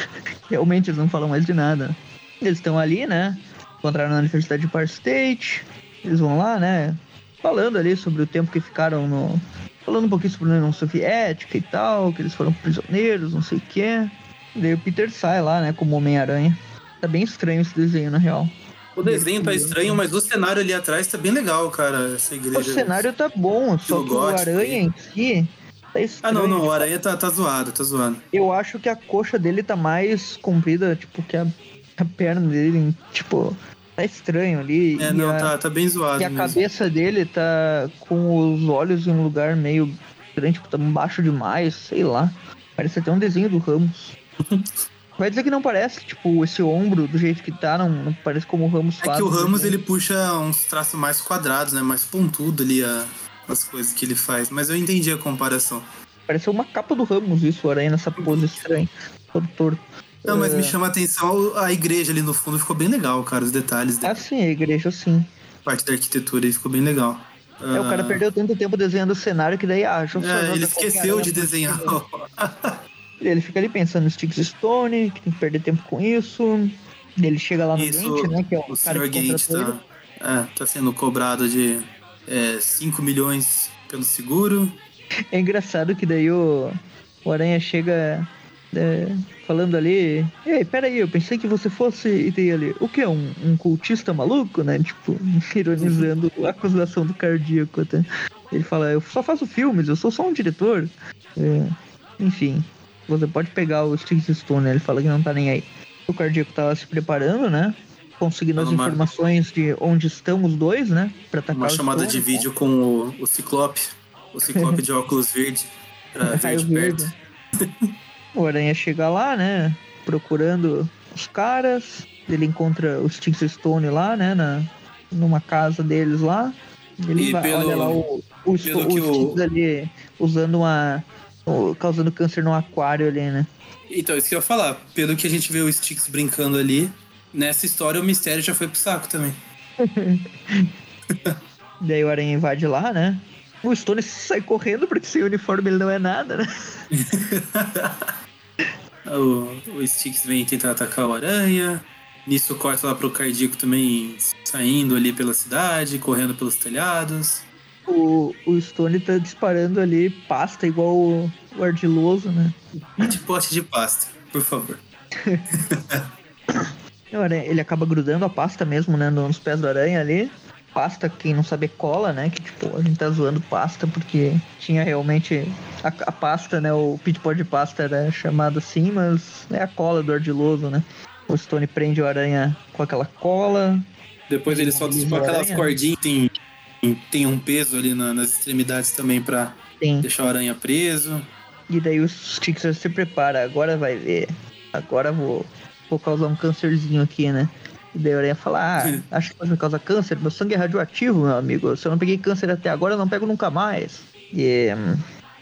Realmente eles não falam mais de nada. Eles estão ali, né? Encontraram na Universidade de Par State. Eles vão lá, né? Falando ali sobre o tempo que ficaram no. Falando um pouquinho sobre a União Soviética e tal, que eles foram prisioneiros, não sei o quê. Daí o Peter sai lá, né, como Homem-Aranha. Tá bem estranho esse desenho, na real. O desenho tá estranho, mas o cenário ali atrás tá bem legal, cara. Essa igreja. O cenário tá bom, só que o aranha em si tá Ah, estranho. não, não. O aranha tá, tá zoado, tá zoado. Eu acho que a coxa dele tá mais comprida, tipo, que a, a perna dele, tipo, tá estranho ali. É, não, a, tá, tá bem zoado e a mesmo. cabeça dele tá com os olhos em um lugar meio grande, tipo, tá baixo demais, sei lá. Parece até um desenho do Ramos. Vai dizer que não parece, tipo, esse ombro do jeito que tá, não, não parece como o Ramos É faz. que o Ramos, ele puxa uns traços mais quadrados, né? Mais pontudo ali a, as coisas que ele faz. Mas eu entendi a comparação. Pareceu uma capa do Ramos isso, o aranha nessa pose estranha. Todo torto. Não, mas É. me chama a atenção a igreja ali no fundo ficou bem legal, cara. Os detalhes da Ah, sim, a igreja sim. parte da arquitetura aí ficou bem legal. É, o cara Ah, perdeu tanto tempo desenhando o cenário que daí, ah, eu só é, ele esqueceu de desenhar. Ele fica ali pensando no Sticks Stone, que tem que perder tempo com isso. Ele chega lá no Isso, Gant, né? Que é o, O cara Sr. que ele. tá, é, tá sendo cobrado de é, 5 milhões pelo seguro. É engraçado que daí o, o Aranha chega é, falando ali. Ei, peraí, eu pensei que você fosse. E tem ali. O que? Um, um cultista maluco, né? Tipo, ironizando a acusação do cardíaco até. Ele fala, eu só faço filmes, eu sou só um diretor. É, enfim, você pode pegar o Sticks Stone, ele fala que não tá nem aí. O cardíaco tava se preparando, né? Conseguindo as Uma- informações de onde estão os dois, né? Pra atacar Uma chamada Stone, de né? vídeo com o, o Ciclope. O Ciclope de óculos verde. Pra ver Raio de perto. O Aranha chega lá, né? Procurando os caras. Ele encontra o Sticks Stone lá, né? Na, numa casa deles lá. Ele E vai, pelo- olha lá o, o, o o- ali usando uma. causando câncer no aquário ali, né? Então, isso que eu ia falar. Pelo que a gente vê o Sticks brincando ali, nessa história o mistério já foi pro saco também. Daí o Aranha invade lá, né? O Stone sai correndo porque sem uniforme ele não é nada, né? O, o Sticks vem tentar atacar o Aranha. Nisso corta lá pro cardíaco também saindo ali pela cidade, correndo pelos telhados. O, o Stone tá disparando ali pasta igual o, o ardiloso, né? De pote de pasta, por favor. Ele acaba grudando a pasta mesmo, né? Nos pés do aranha ali. Pasta, quem não sabe, cola, né? Que tipo, a gente tá zoando pasta porque tinha realmente a, a pasta, né? O pitpot de pasta era chamado assim, mas é a cola do ardiloso, né? O Stone prende o aranha com aquela cola. Depois ele solta tipo, aquelas cordinhas, tem, tem um peso ali na- nas extremidades também pra Tem. deixar o aranha preso. E daí o Stixer se prepara, agora vai ver. Agora vou, vou causar um câncerzinho aqui, né? E daí o Aranha fala, ah, acho que pode me causar câncer? Meu sangue é radioativo, meu amigo. Se eu não peguei câncer até agora, eu não pego nunca mais. E, hum,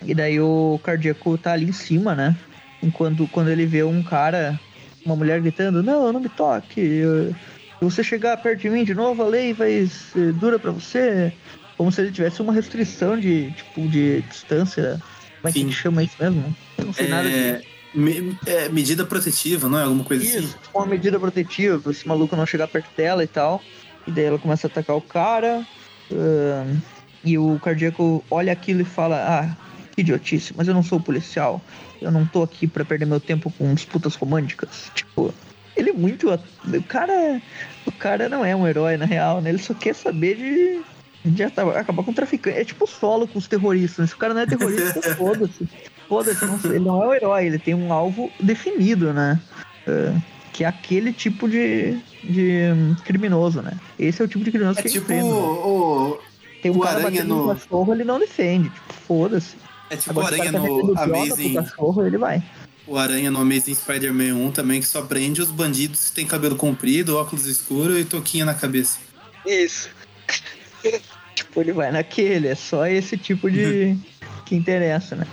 e daí o cardíaco tá ali em cima, né? Enquanto quando ele vê um cara, uma mulher gritando, não, não me toque. eu- Se você chegar perto de mim de novo, a lei vai ser dura pra você. Como se ele tivesse uma restrição de, tipo, de distância. Como é que Sim. chama isso mesmo? Eu não sei nada de É, me- é, medida protetiva, não é? Alguma coisa assim? isso, uma medida protetiva pra esse maluco não chegar perto dela e tal. E daí ela começa a atacar o cara. ahn, e o cardíaco olha aquilo e fala: Ah, que idiotice, mas eu não sou policial. Eu não tô aqui pra perder meu tempo com disputas românticas. Tipo, ele é muito. O cara. O cara não é um herói, na real, né? Ele só quer saber de. De acabar com o traficante. É tipo solo com os terroristas. Se o cara não é terrorista, foda-se. Foda-se, ele não é o herói, ele tem um alvo definido, né? É, que é aquele tipo de, de hum, criminoso, né? Esse é o tipo de criminoso É que ele tipo enfrenta. o, Tem um o cara Aranha no no- cachorro, ele não defende. Tipo, foda-se. é tipo o Agora, se o Aranha tá no Amazing. cachorro, ele vai. O Aranha no Amazing Spider-Man 1 também, que só prende os bandidos que tem cabelo comprido, óculos escuros e toquinha na cabeça. Isso. tipo, ele vai naquele. É só esse tipo de... que interessa, né?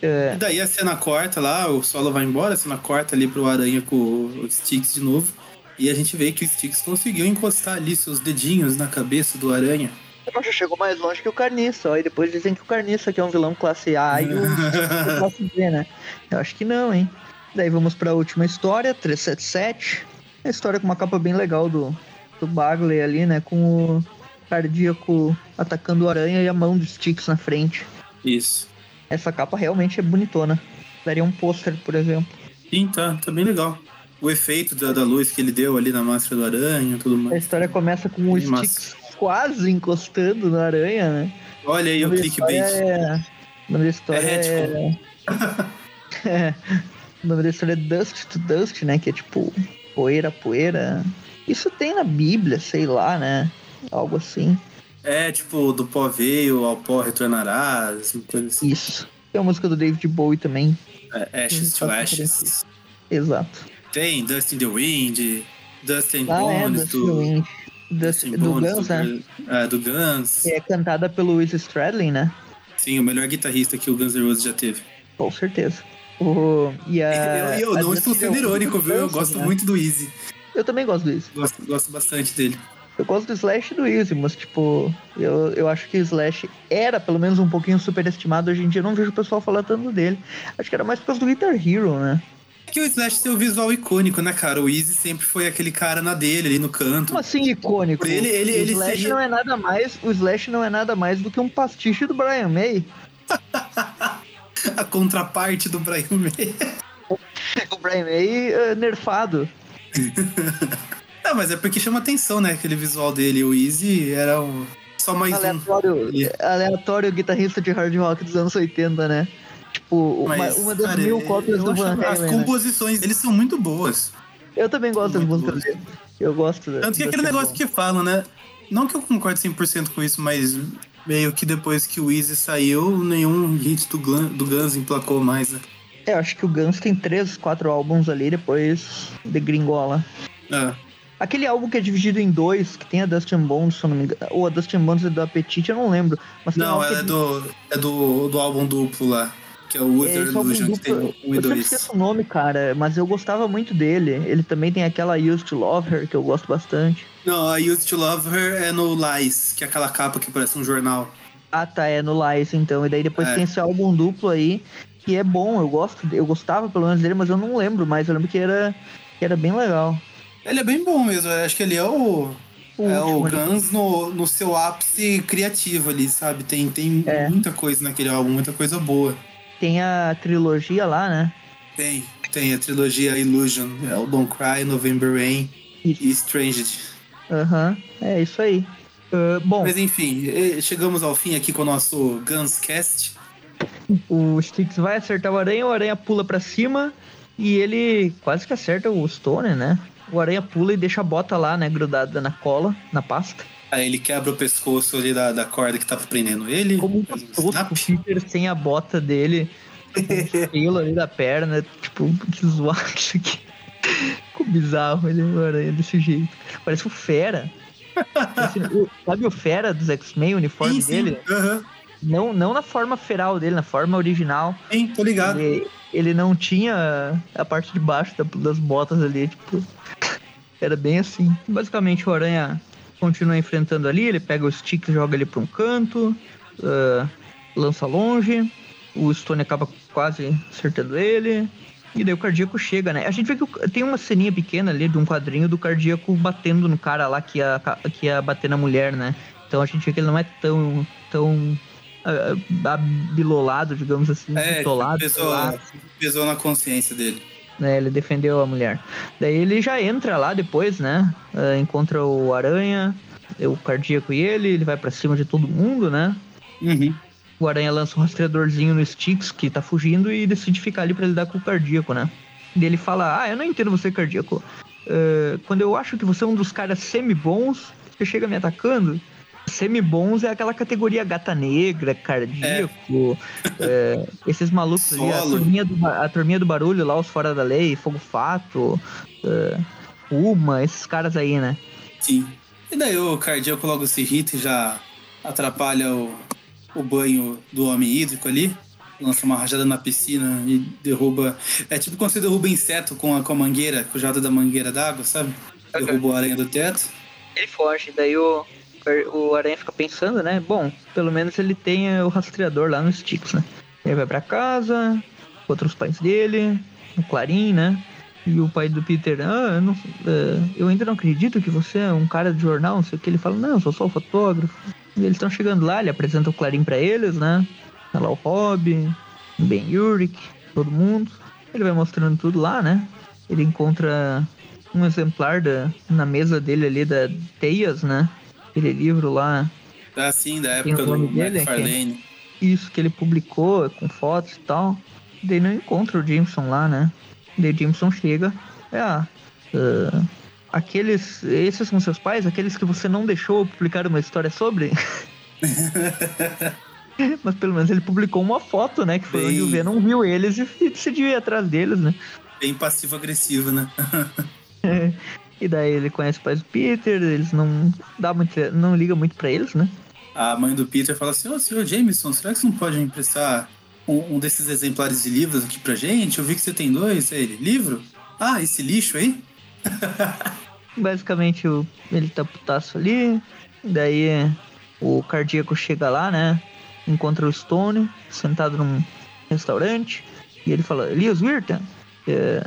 É, E daí a cena corta lá, o solo vai embora, a cena corta ali pro Aranha com o Sticks de novo. E a gente vê que o Sticks conseguiu encostar ali seus dedinhos na cabeça do Aranha. eu já chegou mais longe que o Carniça, ó. E depois dizem que o Carniça que é um vilão classe A e o é classe B, né? Eu acho que não, hein? Daí vamos pra última história, 377. A história com uma capa bem legal do, do Bagley ali, né? Com o cardíaco atacando o aranha e a mão do Sticks na frente. Isso. Essa capa realmente é bonitona. Daria um pôster, por exemplo. Sim, tá, tá bem legal. O efeito da, da luz que ele deu ali na máscara do Aranha e tudo A mais. história começa com o. Sticks quase encostando na aranha, né? Olha aí o da clickbait. É... O nome da história É é... é... O nome da história é Dust to Dust, né? Que é tipo poeira, poeira. Isso tem na Bíblia, sei lá, né? Algo assim. É tipo, do pó veio, ao pó retornarás, uma coisa assim. Isso. Tem a música do David Bowie também. É, ashes to Ashes. Exato. Tem Dust in the Wind, Dust and Ah, é, Bones, Dust do, Wind. Dust, do Bones, Guns, do, né? é, do Guns. Que é cantada pelo Luiz Stradlin, né? Sim, o melhor guitarrista que o Guns N' Roses já teve. Com certeza. O... E a... eu eu a não estou to sendo irônico, do viu? Eu gosto né? muito do Easy. Eu também gosto disso. Gosto, gosto bastante dele. Eu gosto do Slash e do Easy, mas, tipo, eu, eu acho que o Slash era pelo menos um pouquinho superestimado. Hoje em dia eu não vejo o pessoal falar tanto dele. Acho que era mais por causa do Guitar Hero, né? Que o Slash tem o visual icônico, né, cara? O Easy sempre foi aquele cara na dele, ali no canto. Como assim icônico? Ele- ele- o ele Slash seria- não é nada mais. O Slash não é nada mais do que um pastiche do Brian May. A contraparte do Brian May. O Brian May eh, nerfado. Não, mas é porque chama atenção, né? Aquele visual dele. O Easy era o... só mais um. Aleatório, ali. aleatório guitarrista de hard rock dos anos 80, né? Tipo, uma, Mas, uma das cara, mil cópias do Van As Halen. né? composições, eles são muito boas. Eu também gosto das músicas dele. Eu gosto Tanto que aquele Chevron. negócio que falam, né? Não que eu concorde 100% com isso, mas meio que depois que o Easy saiu, nenhum hit do, Glan- do Guns emplacou mais, né? É, eu acho que o Guns tem três, quatro álbuns ali, depois de Gringola. É. Aquele álbum que é dividido em dois, que tem a Dustin Bones, se eu não me engano. Ou a Dustin Bones é do Apetite, eu não lembro. Mas Não, que é do, é do, do álbum duplo lá, que é o É, esse álbum Illusion, que tem um e eu dois. esqueço o nome, cara, mas eu gostava muito dele. Ele também tem aquela Used to Love Her, que eu gosto bastante. Não, a Used to Love Her é no Lies, que é aquela capa que parece um jornal. Ah, tá, é no Lies, então. E daí depois É. tem esse álbum duplo aí, que é bom, eu gosto, eu gostava pelo menos dele, mas eu não lembro mais. Eu lembro que era, que era bem legal. Ele é bem bom mesmo, eu acho que ele é o. O é o né? Guns no, no seu ápice criativo ali, sabe? Tem, tem É. muita coisa naquele álbum, muita coisa boa. Tem a trilogia lá, né? Tem, tem a trilogia Illusion, é o Don't Cry, November Rain Isso. e Stranged. Aham, é isso aí. Ah, bom, Mas enfim, chegamos ao fim aqui com o nosso Guns Cast. o Sticks vai acertar o Aranha, o Aranha pula pra cima e ele quase que acerta o Stone, né? O Aranha pula e deixa a bota lá, né, grudada na cola, na pasta. Aí ele quebra o pescoço ali da, da corda que tava prendendo ele. Como um tosco, Peter sem a bota dele, com o pelo ali da perna, tipo, que zoado isso aqui. Ficou bizarro ele, o Aranha desse jeito. Parece o Fera. O- sabe o Fera dos X-Men, o uniforme Sim, sim. dele? Aham. Não, não na forma feral dele, na forma original. Sim, tô ligado. Ele, ele não tinha a parte de baixo da- das botas ali, tipo. Era bem assim. Basicamente o Aranha continua enfrentando ali, ele pega o stick e joga ele pra um canto, ah, lança longe, o Stone acaba quase acertando ele. E daí o cardíaco chega, né? A gente vê que tem uma ceninha pequena ali de um quadrinho do cardíaco batendo no cara lá que ia, que ia bater na mulher, né? Então a gente vê que ele não é tão, tão ah, abilolado, digamos assim, É, bitolado, pesou, pesou na consciência dele. Né? Ele defendeu a mulher. Daí ele já entra lá depois, né? Ah, encontra o Aranha, o cardíaco e ele, ele vai pra cima de todo mundo, né? Uhum. O Aranha lança um rastreadorzinho no Sticks que tá fugindo e decide ficar ali pra lidar com o cardíaco, né? E ele fala: Ah, eu não entendo você, cardíaco. Ah, quando eu acho que você é um dos caras semi-bons, você chega me atacando. Semi-bons é aquela categoria gata negra, cardíaco, é, esses malucos ali, a turminha, do, a turminha do barulho lá, os fora da lei, fogo fato, é, Uma, esses caras aí, né? Sim. E daí o cardíaco logo se irrita e já atrapalha o, o banho do homem hídrico ali. Lança uma rajada na piscina e derruba. É tipo quando você derruba inseto com a, com a mangueira, com o jato da mangueira d'água, sabe? Derruba o aranha do teto. Ele foge, daí o, o Aranha fica pensando, né? Bom, pelo menos ele tem o rastreador lá no Sticks, né? Ele vai pra casa, contra os pais dele, o Clarim, né? E o pai do Peter, ah, eu, não- eh, eu ainda não acredito que você é um cara de jornal, não sei o que. Ele fala, não, eu sou só o fotógrafo. E eles estão chegando lá, ele apresenta o Clarim pra eles, né? Tá lá o Rob, o Ben Urich, todo mundo. Ele vai mostrando tudo lá, né? Ele encontra um exemplar da, na mesa dele ali da Teias, né? Aquele livro lá, Assim, da Tem época do nome dele, McFarlane. isso que ele publicou com fotos e tal. Daí não encontra o Jameson lá, né? Daí o Jameson chega. É, ah, ah, aqueles. Esses são seus pais? Aqueles que você não deixou publicar uma história sobre? Mas pelo menos ele publicou uma foto, né? Que foi Bem- onde o Venom viu eles e, e decidiu ir atrás deles, né? Bem passivo-agressivo, né? E daí ele conhece os pais do Peter, eles não dá muito, não liga muito pra eles, né? A mãe do Peter fala assim: Ô, senhor Jameson, será que você não pode emprestar um, um desses exemplares de livros aqui pra gente? Eu vi que você tem dois. Aí ele: Livro? Ah, esse lixo aí? basicamente o, ele tá putaço ali. Daí o cardíaco chega lá, né? Encontra o Stone sentado num restaurante. E ele fala, Elias Wirten? É,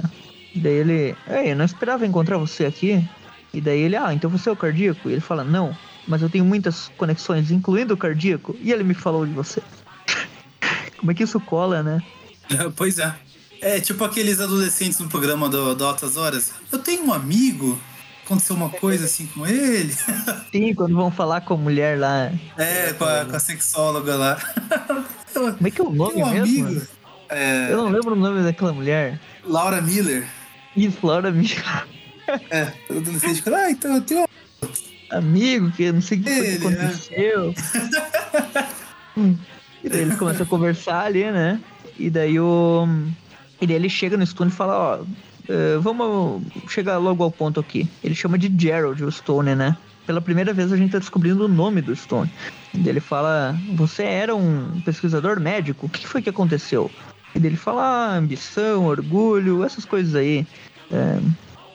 daí ele, Ei, eu não esperava encontrar você aqui. E daí ele, ah, então você é o cardíaco? E ele fala, não, mas eu tenho muitas conexões, incluindo o cardíaco. E ele me falou de você. Como é que isso cola, né? pois é. É tipo aqueles adolescentes no programa do, do Altas Horas. Eu tenho um amigo, aconteceu uma coisa assim com ele. Sim, quando vão falar com a mulher lá. É, com a, com a sexóloga lá. Como é que é o nome mesmo? amigo. É, Eu não lembro o nome daquela mulher. Laura Miller. Laura Miller. É, o adolescente fala, ah, então eu tenho um Amigo, que não sei o que foi que Ele, né? aconteceu. Hum. e daí eles começam a conversar ali, né? E daí o. E daí ele chega no Stone e fala, ó. eh, vamos chegar logo ao ponto aqui. Ele chama de Gerald o Stone, né? Pela primeira vez a gente tá descobrindo o nome do Stone. E daí ele fala: Você era um pesquisador médico? O que foi que aconteceu? E daí ele fala: ah, ambição, orgulho, essas coisas aí. É,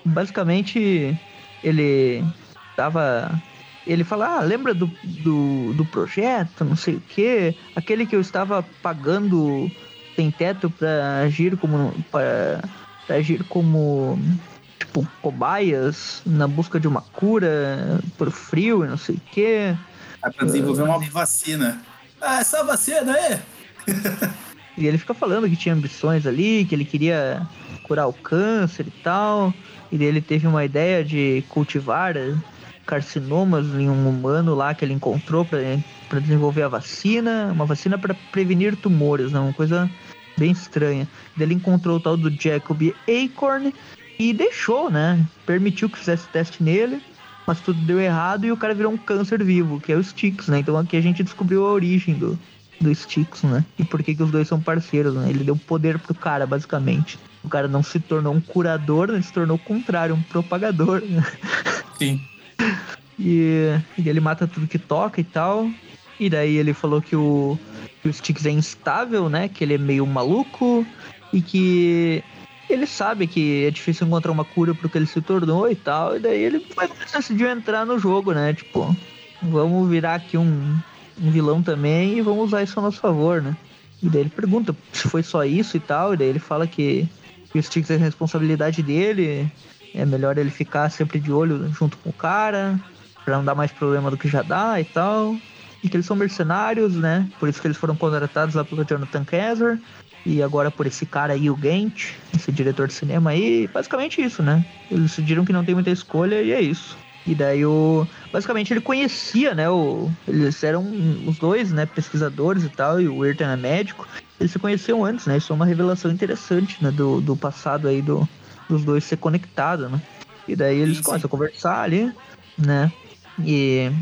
basicamente, ele tava. Ele fala: Ah, lembra do, do, do projeto, não sei o quê? Aquele que eu estava pagando sem teto para agir como. Pra, pra agir como. Tipo, cobaias na busca de uma cura por frio e não sei o quê. É pra desenvolver uma vacina. Ah, essa vacina aí? Ele fica falando que tinha ambições ali, que ele queria curar o câncer e tal. E ele teve uma ideia de cultivar eh, carcinomas em um humano lá que ele encontrou para desenvolver a vacina, uma vacina para prevenir tumores, né? uma coisa bem estranha. Ele encontrou o tal do Jacob Acorn e deixou, né? Permitiu que fizesse teste nele, mas tudo deu errado e o cara virou um câncer vivo, que é o Styx, né? Então aqui a gente descobriu a origem do, do Styx, né? E por que, que os dois são parceiros, né? Ele deu poder pro cara, basicamente. O cara não se tornou um curador, né? ele se tornou o contrário, um propagador, né? Sim. E, e ele mata tudo que toca e tal. E daí ele falou que o, que o Styx é instável, né? Que ele é meio maluco e que ele sabe que é difícil encontrar uma cura pro que ele se tornou e tal. E daí ele decidiu entrar no jogo, né? Tipo, vamos virar aqui um, um vilão também e vamos usar isso a nosso favor, né? E daí ele pergunta se foi só isso e tal. E daí ele fala que, que o Styx é responsabilidade dele. É melhor ele ficar sempre de olho junto com o cara, pra não dar mais problema do que já dá e tal. E que eles são mercenários, né? Por isso que eles foram contratados lá pelo Jonathan Kessler. E agora por esse cara aí, o Gant, esse diretor de cinema aí. Basicamente isso, né? Eles decidiram que não tem muita escolha e é isso. E daí o. Basicamente ele conhecia, né? O... Eles eram os dois, né? Pesquisadores e tal, e o Ayrton é médico. Eles se conheciam antes, né? Isso é uma revelação interessante, né? Do, do passado aí do, dos dois ser conectado, né? E daí eles Sim, sim. começam a conversar ali, né? E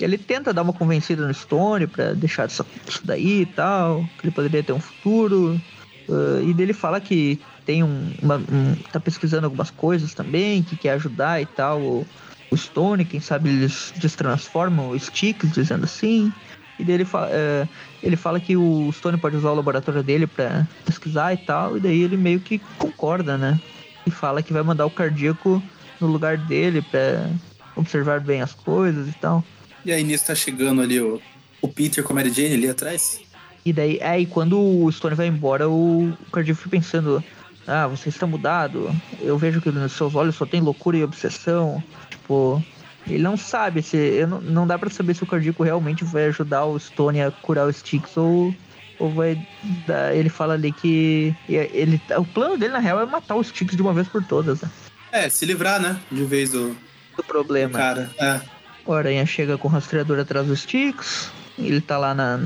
ele tenta dar uma convencida no Stone pra deixar isso, isso daí e tal, que ele poderia ter um futuro. ah, e dele fala que tem um, uma- um- tá pesquisando algumas coisas também, que quer ajudar e tal. O, o Stone, quem sabe eles destransformam o Sticks, dizendo assim. E daí ele fala, eh, ele fala que o Stone pode usar o laboratório dele pra pesquisar e tal. E daí ele meio que concorda, né? E fala que vai mandar o cardíaco no lugar dele pra observar bem as coisas e tal. E aí nisso tá chegando ali o, o Peter com a Mary Jane ali atrás. E daí, aí quando o Stone vai embora, o, o cardíaco fica pensando: Ah, você está mudado. Eu vejo que nos seus olhos só tem loucura e obsessão. Tipo, ele não sabe se. não, não dá pra saber se o cardíaco realmente vai ajudar o Stone a curar o Styx ou. Ou vai dar, ele fala ali que ele, o plano dele na real é matar o Styx de uma vez por todas, né? É, se livrar, né? De vez do, Do problema. cara. É. O Aranha chega com o rastreador atrás do Styx. Ele tá lá na,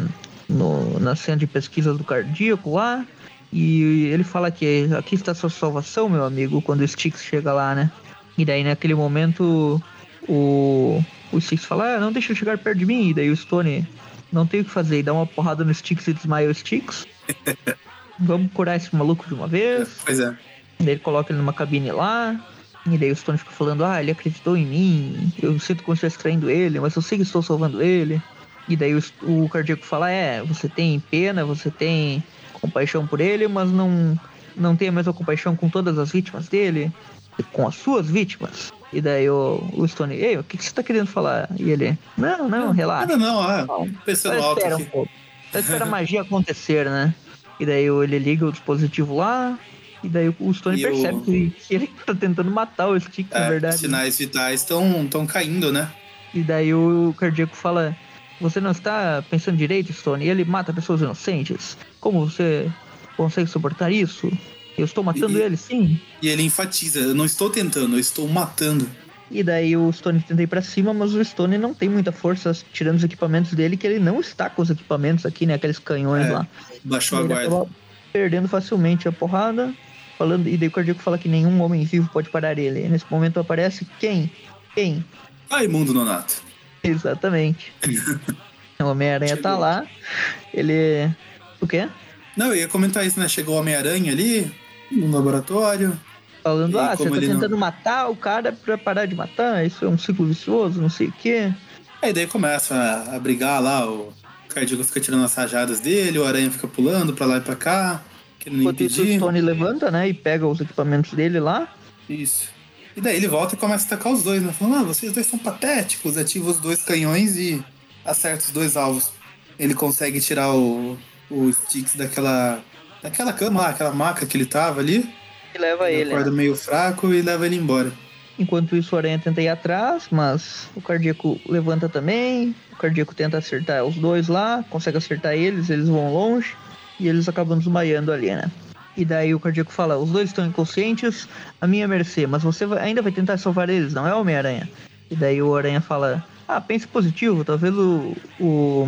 no, na cena de pesquisa do cardíaco lá. E ele fala que aqui está sua salvação, meu amigo, quando o Styx chega lá, né? E daí naquele momento o, o Styx fala, ah, não deixa eu chegar perto de mim. E daí o Stone não tem o que fazer, e dá uma porrada no Styx e desmaia o Styx. Vamos curar esse maluco de uma vez. Pois é. Daí ele coloca ele numa cabine lá. E daí o Stone fica falando, ah, ele acreditou em mim, eu sinto como se estivesse traindo ele, mas eu sei que estou salvando ele. E daí o, o cardíaco fala, é, você tem pena, você tem compaixão por ele, mas não, não tem a mesma compaixão com todas as vítimas dele, com as suas vítimas. E daí o, o Stone, ei, o que, que você tá querendo falar? E ele, não, não, relaxa. Não, não, é. Não, Pensando alto espera um aqui. pouco. Só espera a magia acontecer, né? E daí ele liga o dispositivo lá. E daí o Stone E percebe o- que, ele tá tentando matar o Stick, na É, verdade. os sinais vitais estão tão caindo, né? E daí o cardíaco fala: Você não está pensando direito, Stone? Ele mata pessoas inocentes. Como você consegue suportar isso? Eu estou matando E- ele, sim. E ele enfatiza, eu não estou tentando, eu estou matando. E daí o Stone tenta ir pra cima, mas o Stone não tem muita força tirando os equipamentos dele, que ele não está com os equipamentos aqui, né? Aqueles canhões É, lá. Baixou a ele guarda. acaba perdendo facilmente a porrada. Falando, e daí o cardíaco fala que nenhum homem vivo pode parar ele. E nesse momento aparece quem? Quem? Raimundo Nonato. Exatamente. o Homem-Aranha tá lá. Ele. O quê? Não, eu ia comentar isso, né? Chegou o Homem-Aranha ali, no laboratório. Falando, E ah, você tá ele não- tentando matar o cara pra parar de matar, isso é um ciclo vicioso, não sei o quê. Aí daí começa a, a brigar lá, o Cardíaco fica tirando as rajadas dele, o Aranha fica pulando pra lá e pra cá, querendo Enquanto isso, o. Stone levanta, né, e pega os equipamentos dele lá. Isso. E daí ele volta e começa a atacar os dois, né? Falando, ah, vocês dois são patéticos. Ativa os dois canhões e acerta os dois alvos. Ele consegue tirar o, o Sticks daquela, daquela cama lá, aquela maca que ele tava ali. E leva ele. né? acorda meio fraco e leva ele embora. Enquanto isso, o Aranha tenta ir atrás, mas o cardíaco levanta também. O cardíaco tenta acertar os dois lá, consegue acertar eles, eles vão longe e eles acabam desmaiando ali, né? E daí o cardíaco fala: os dois estão inconscientes, a minha mercê, mas você vai- ainda vai tentar salvar eles, não é, Homem-Aranha? E daí o Aranha fala: ah, pense positivo, talvez o, o,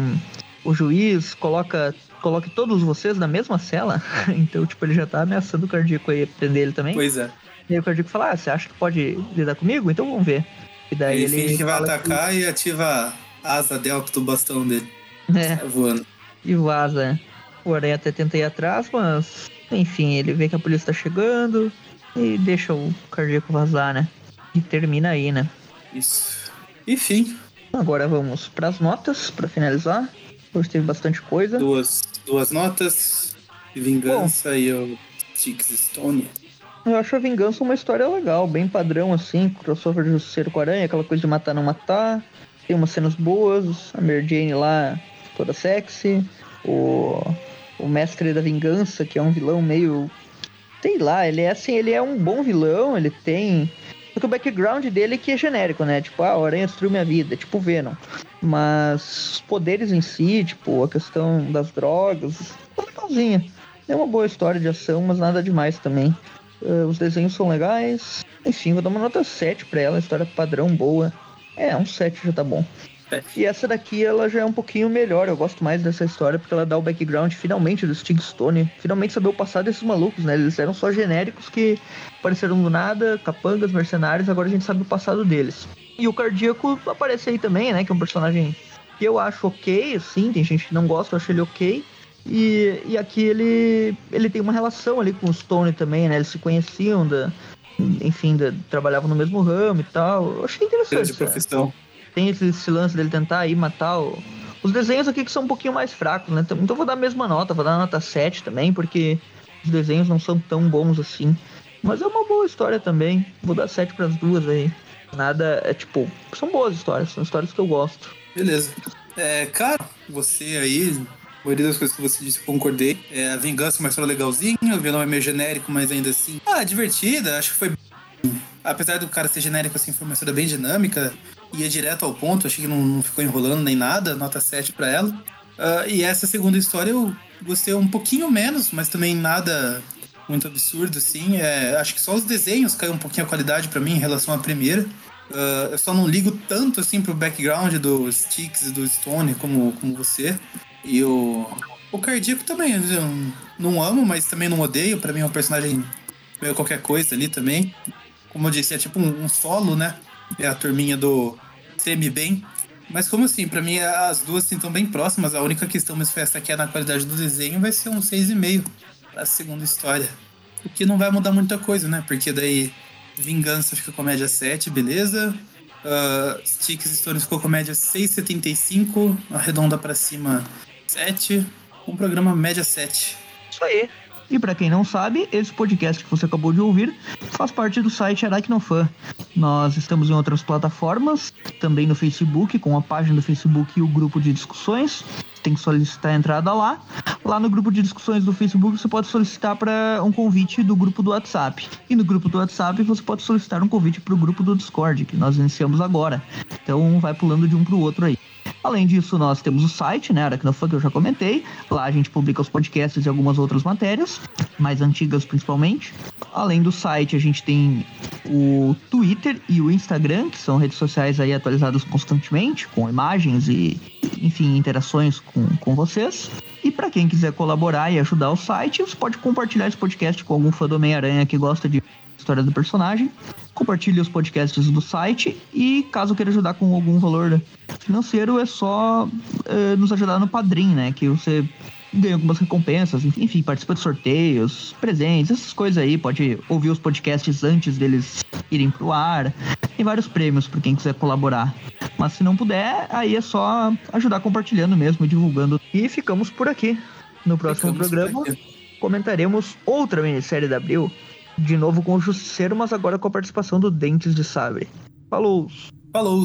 o juiz coloca, coloque todos vocês na mesma cela. então, tipo, ele já tá ameaçando o cardíaco aí prender ele também. Pois é. E aí o cardíaco fala, ah, você acha que pode lidar comigo? Então vamos ver. E daí Ele, ele, finge que vai atacar e ativa a asa delta do bastão dele. É, Sai voando. e vaza. O Aranha até tenta ir atrás, mas... Enfim, ele vê que a polícia tá chegando e deixa o cardíaco vazar, né? E termina aí, né? Isso. Enfim, Agora vamos pras notas, pra finalizar. Hoje teve bastante coisa. duas, duas notas. Vingança e o Sticks Stone. Eu acho a Vingança uma história legal, bem padrão, assim. Crossover de Justiceiro com Aranha, aquela coisa de matar não matar. Tem umas cenas boas, a Mary Jane lá, toda sexy. O, o Mestre da Vingança, que é um vilão meio... Sei lá, ele é assim, ele é um bom vilão, ele tem... Só que o background dele que é genérico, né? Tipo, ah, o Aranha destruiu minha vida, tipo Venom. Mas os poderes em si, tipo, a questão das drogas, é legalzinha. É uma boa história de ação, mas nada demais também. Uh, os desenhos são legais. Enfim, vou dar uma nota 7 pra ela, história padrão boa. É, um 7 já tá bom. E essa daqui, ela já é um pouquinho melhor. Eu gosto mais dessa história porque ela dá o background finalmente do Stig Stone. Finalmente saber o passado desses malucos, né? Eles eram só genéricos que apareceram do nada, capangas, mercenários. Agora a gente sabe o passado deles. E o Cardíaco aparece aí também, né? Que é um personagem que eu acho ok, assim. Tem gente que não gosta, eu acho ele ok. E, e aqui ele, ele tem uma relação ali com o Stone também, né? Eles se conheciam, da, enfim, da, trabalhavam no mesmo ramo e tal. Eu achei interessante. de sabe? profissão. Tem esse, esse lance dele tentar aí matar o... Os desenhos aqui que são um pouquinho mais fracos, né? Então então vou dar a mesma nota, vou dar nota 7 também, porque os desenhos não são tão bons assim. Mas é uma boa história também. Vou dar 7 pras duas aí. Nada, é tipo, são boas histórias, são histórias que eu gosto. Beleza. É, cara, você aí, a maioria das coisas que você disse eu concordei. É, a Vingança é uma história legalzinha, o vilão é meio genérico, mas ainda assim. Ah, divertida, acho que foi. Apesar do cara ser genérico assim, foi uma história bem dinâmica, ia direto ao ponto, achei que não, não ficou enrolando nem nada, nota 7 pra ela. Ah, e essa segunda história eu gostei um pouquinho menos, mas também nada muito absurdo, assim. É, acho que só os desenhos caiu um pouquinho a qualidade pra mim em relação à primeira. Ah, eu só não ligo tanto assim pro background do Sticks e do Stone como, como você. E o, o Cardíaco também, eu não amo, mas também não odeio. Pra mim é um personagem meio qualquer coisa ali também. Como eu disse, é tipo um, um solo, né? É a turminha do semi-bem. Mas como assim, pra mim as duas estão bem próximas. A única questão mesmo foi que é na qualidade do desenho, vai ser um 6,5 pra segunda história. O que não vai mudar muita coisa, né? Porque daí Vingança fica com média 7, beleza. Uh, Sticks Stone ficou com média 6,75. Arredonda pra cima 7. Um programa média 7. Isso aí. E para quem não sabe, esse podcast que você acabou de ouvir faz parte do site Aracnofan. Nós estamos em outras plataformas, também no Facebook, com a página do Facebook e o grupo de discussões. Tem que solicitar a entrada lá. Lá no grupo de discussões do Facebook você pode solicitar para um convite do grupo do WhatsApp. E no grupo do WhatsApp você pode solicitar um convite para o grupo do Discord, que nós iniciamos agora. Então vai pulando de um para o outro aí. Além disso, nós temos o site, né, Aracnofan, que eu já comentei. Lá a gente publica os podcasts e algumas outras matérias, mais antigas principalmente. Além do site, a gente tem o Twitter e o Instagram, que são redes sociais aí atualizadas constantemente, com imagens e, enfim, interações com, com vocês. E para quem quiser colaborar e ajudar o site, você pode compartilhar esse podcast com algum fã do Homem-Aranha que gosta de história do personagem. Compartilhe os podcasts do site e caso queira ajudar com algum valor financeiro, é só é, nos ajudar no Padrim, né? Que você ganha algumas recompensas, enfim, participa de sorteios, presentes, essas coisas aí. Pode ouvir os podcasts antes deles irem pro ar. Tem vários prêmios para quem quiser colaborar. Mas se não puder, aí é só ajudar compartilhando mesmo, divulgando. E ficamos por aqui. No próximo Ficamos programa comentaremos outra minissérie da Abril. De novo com o Justiceiro, mas agora com a participação do Dentes de Sabre. Falou! Falou!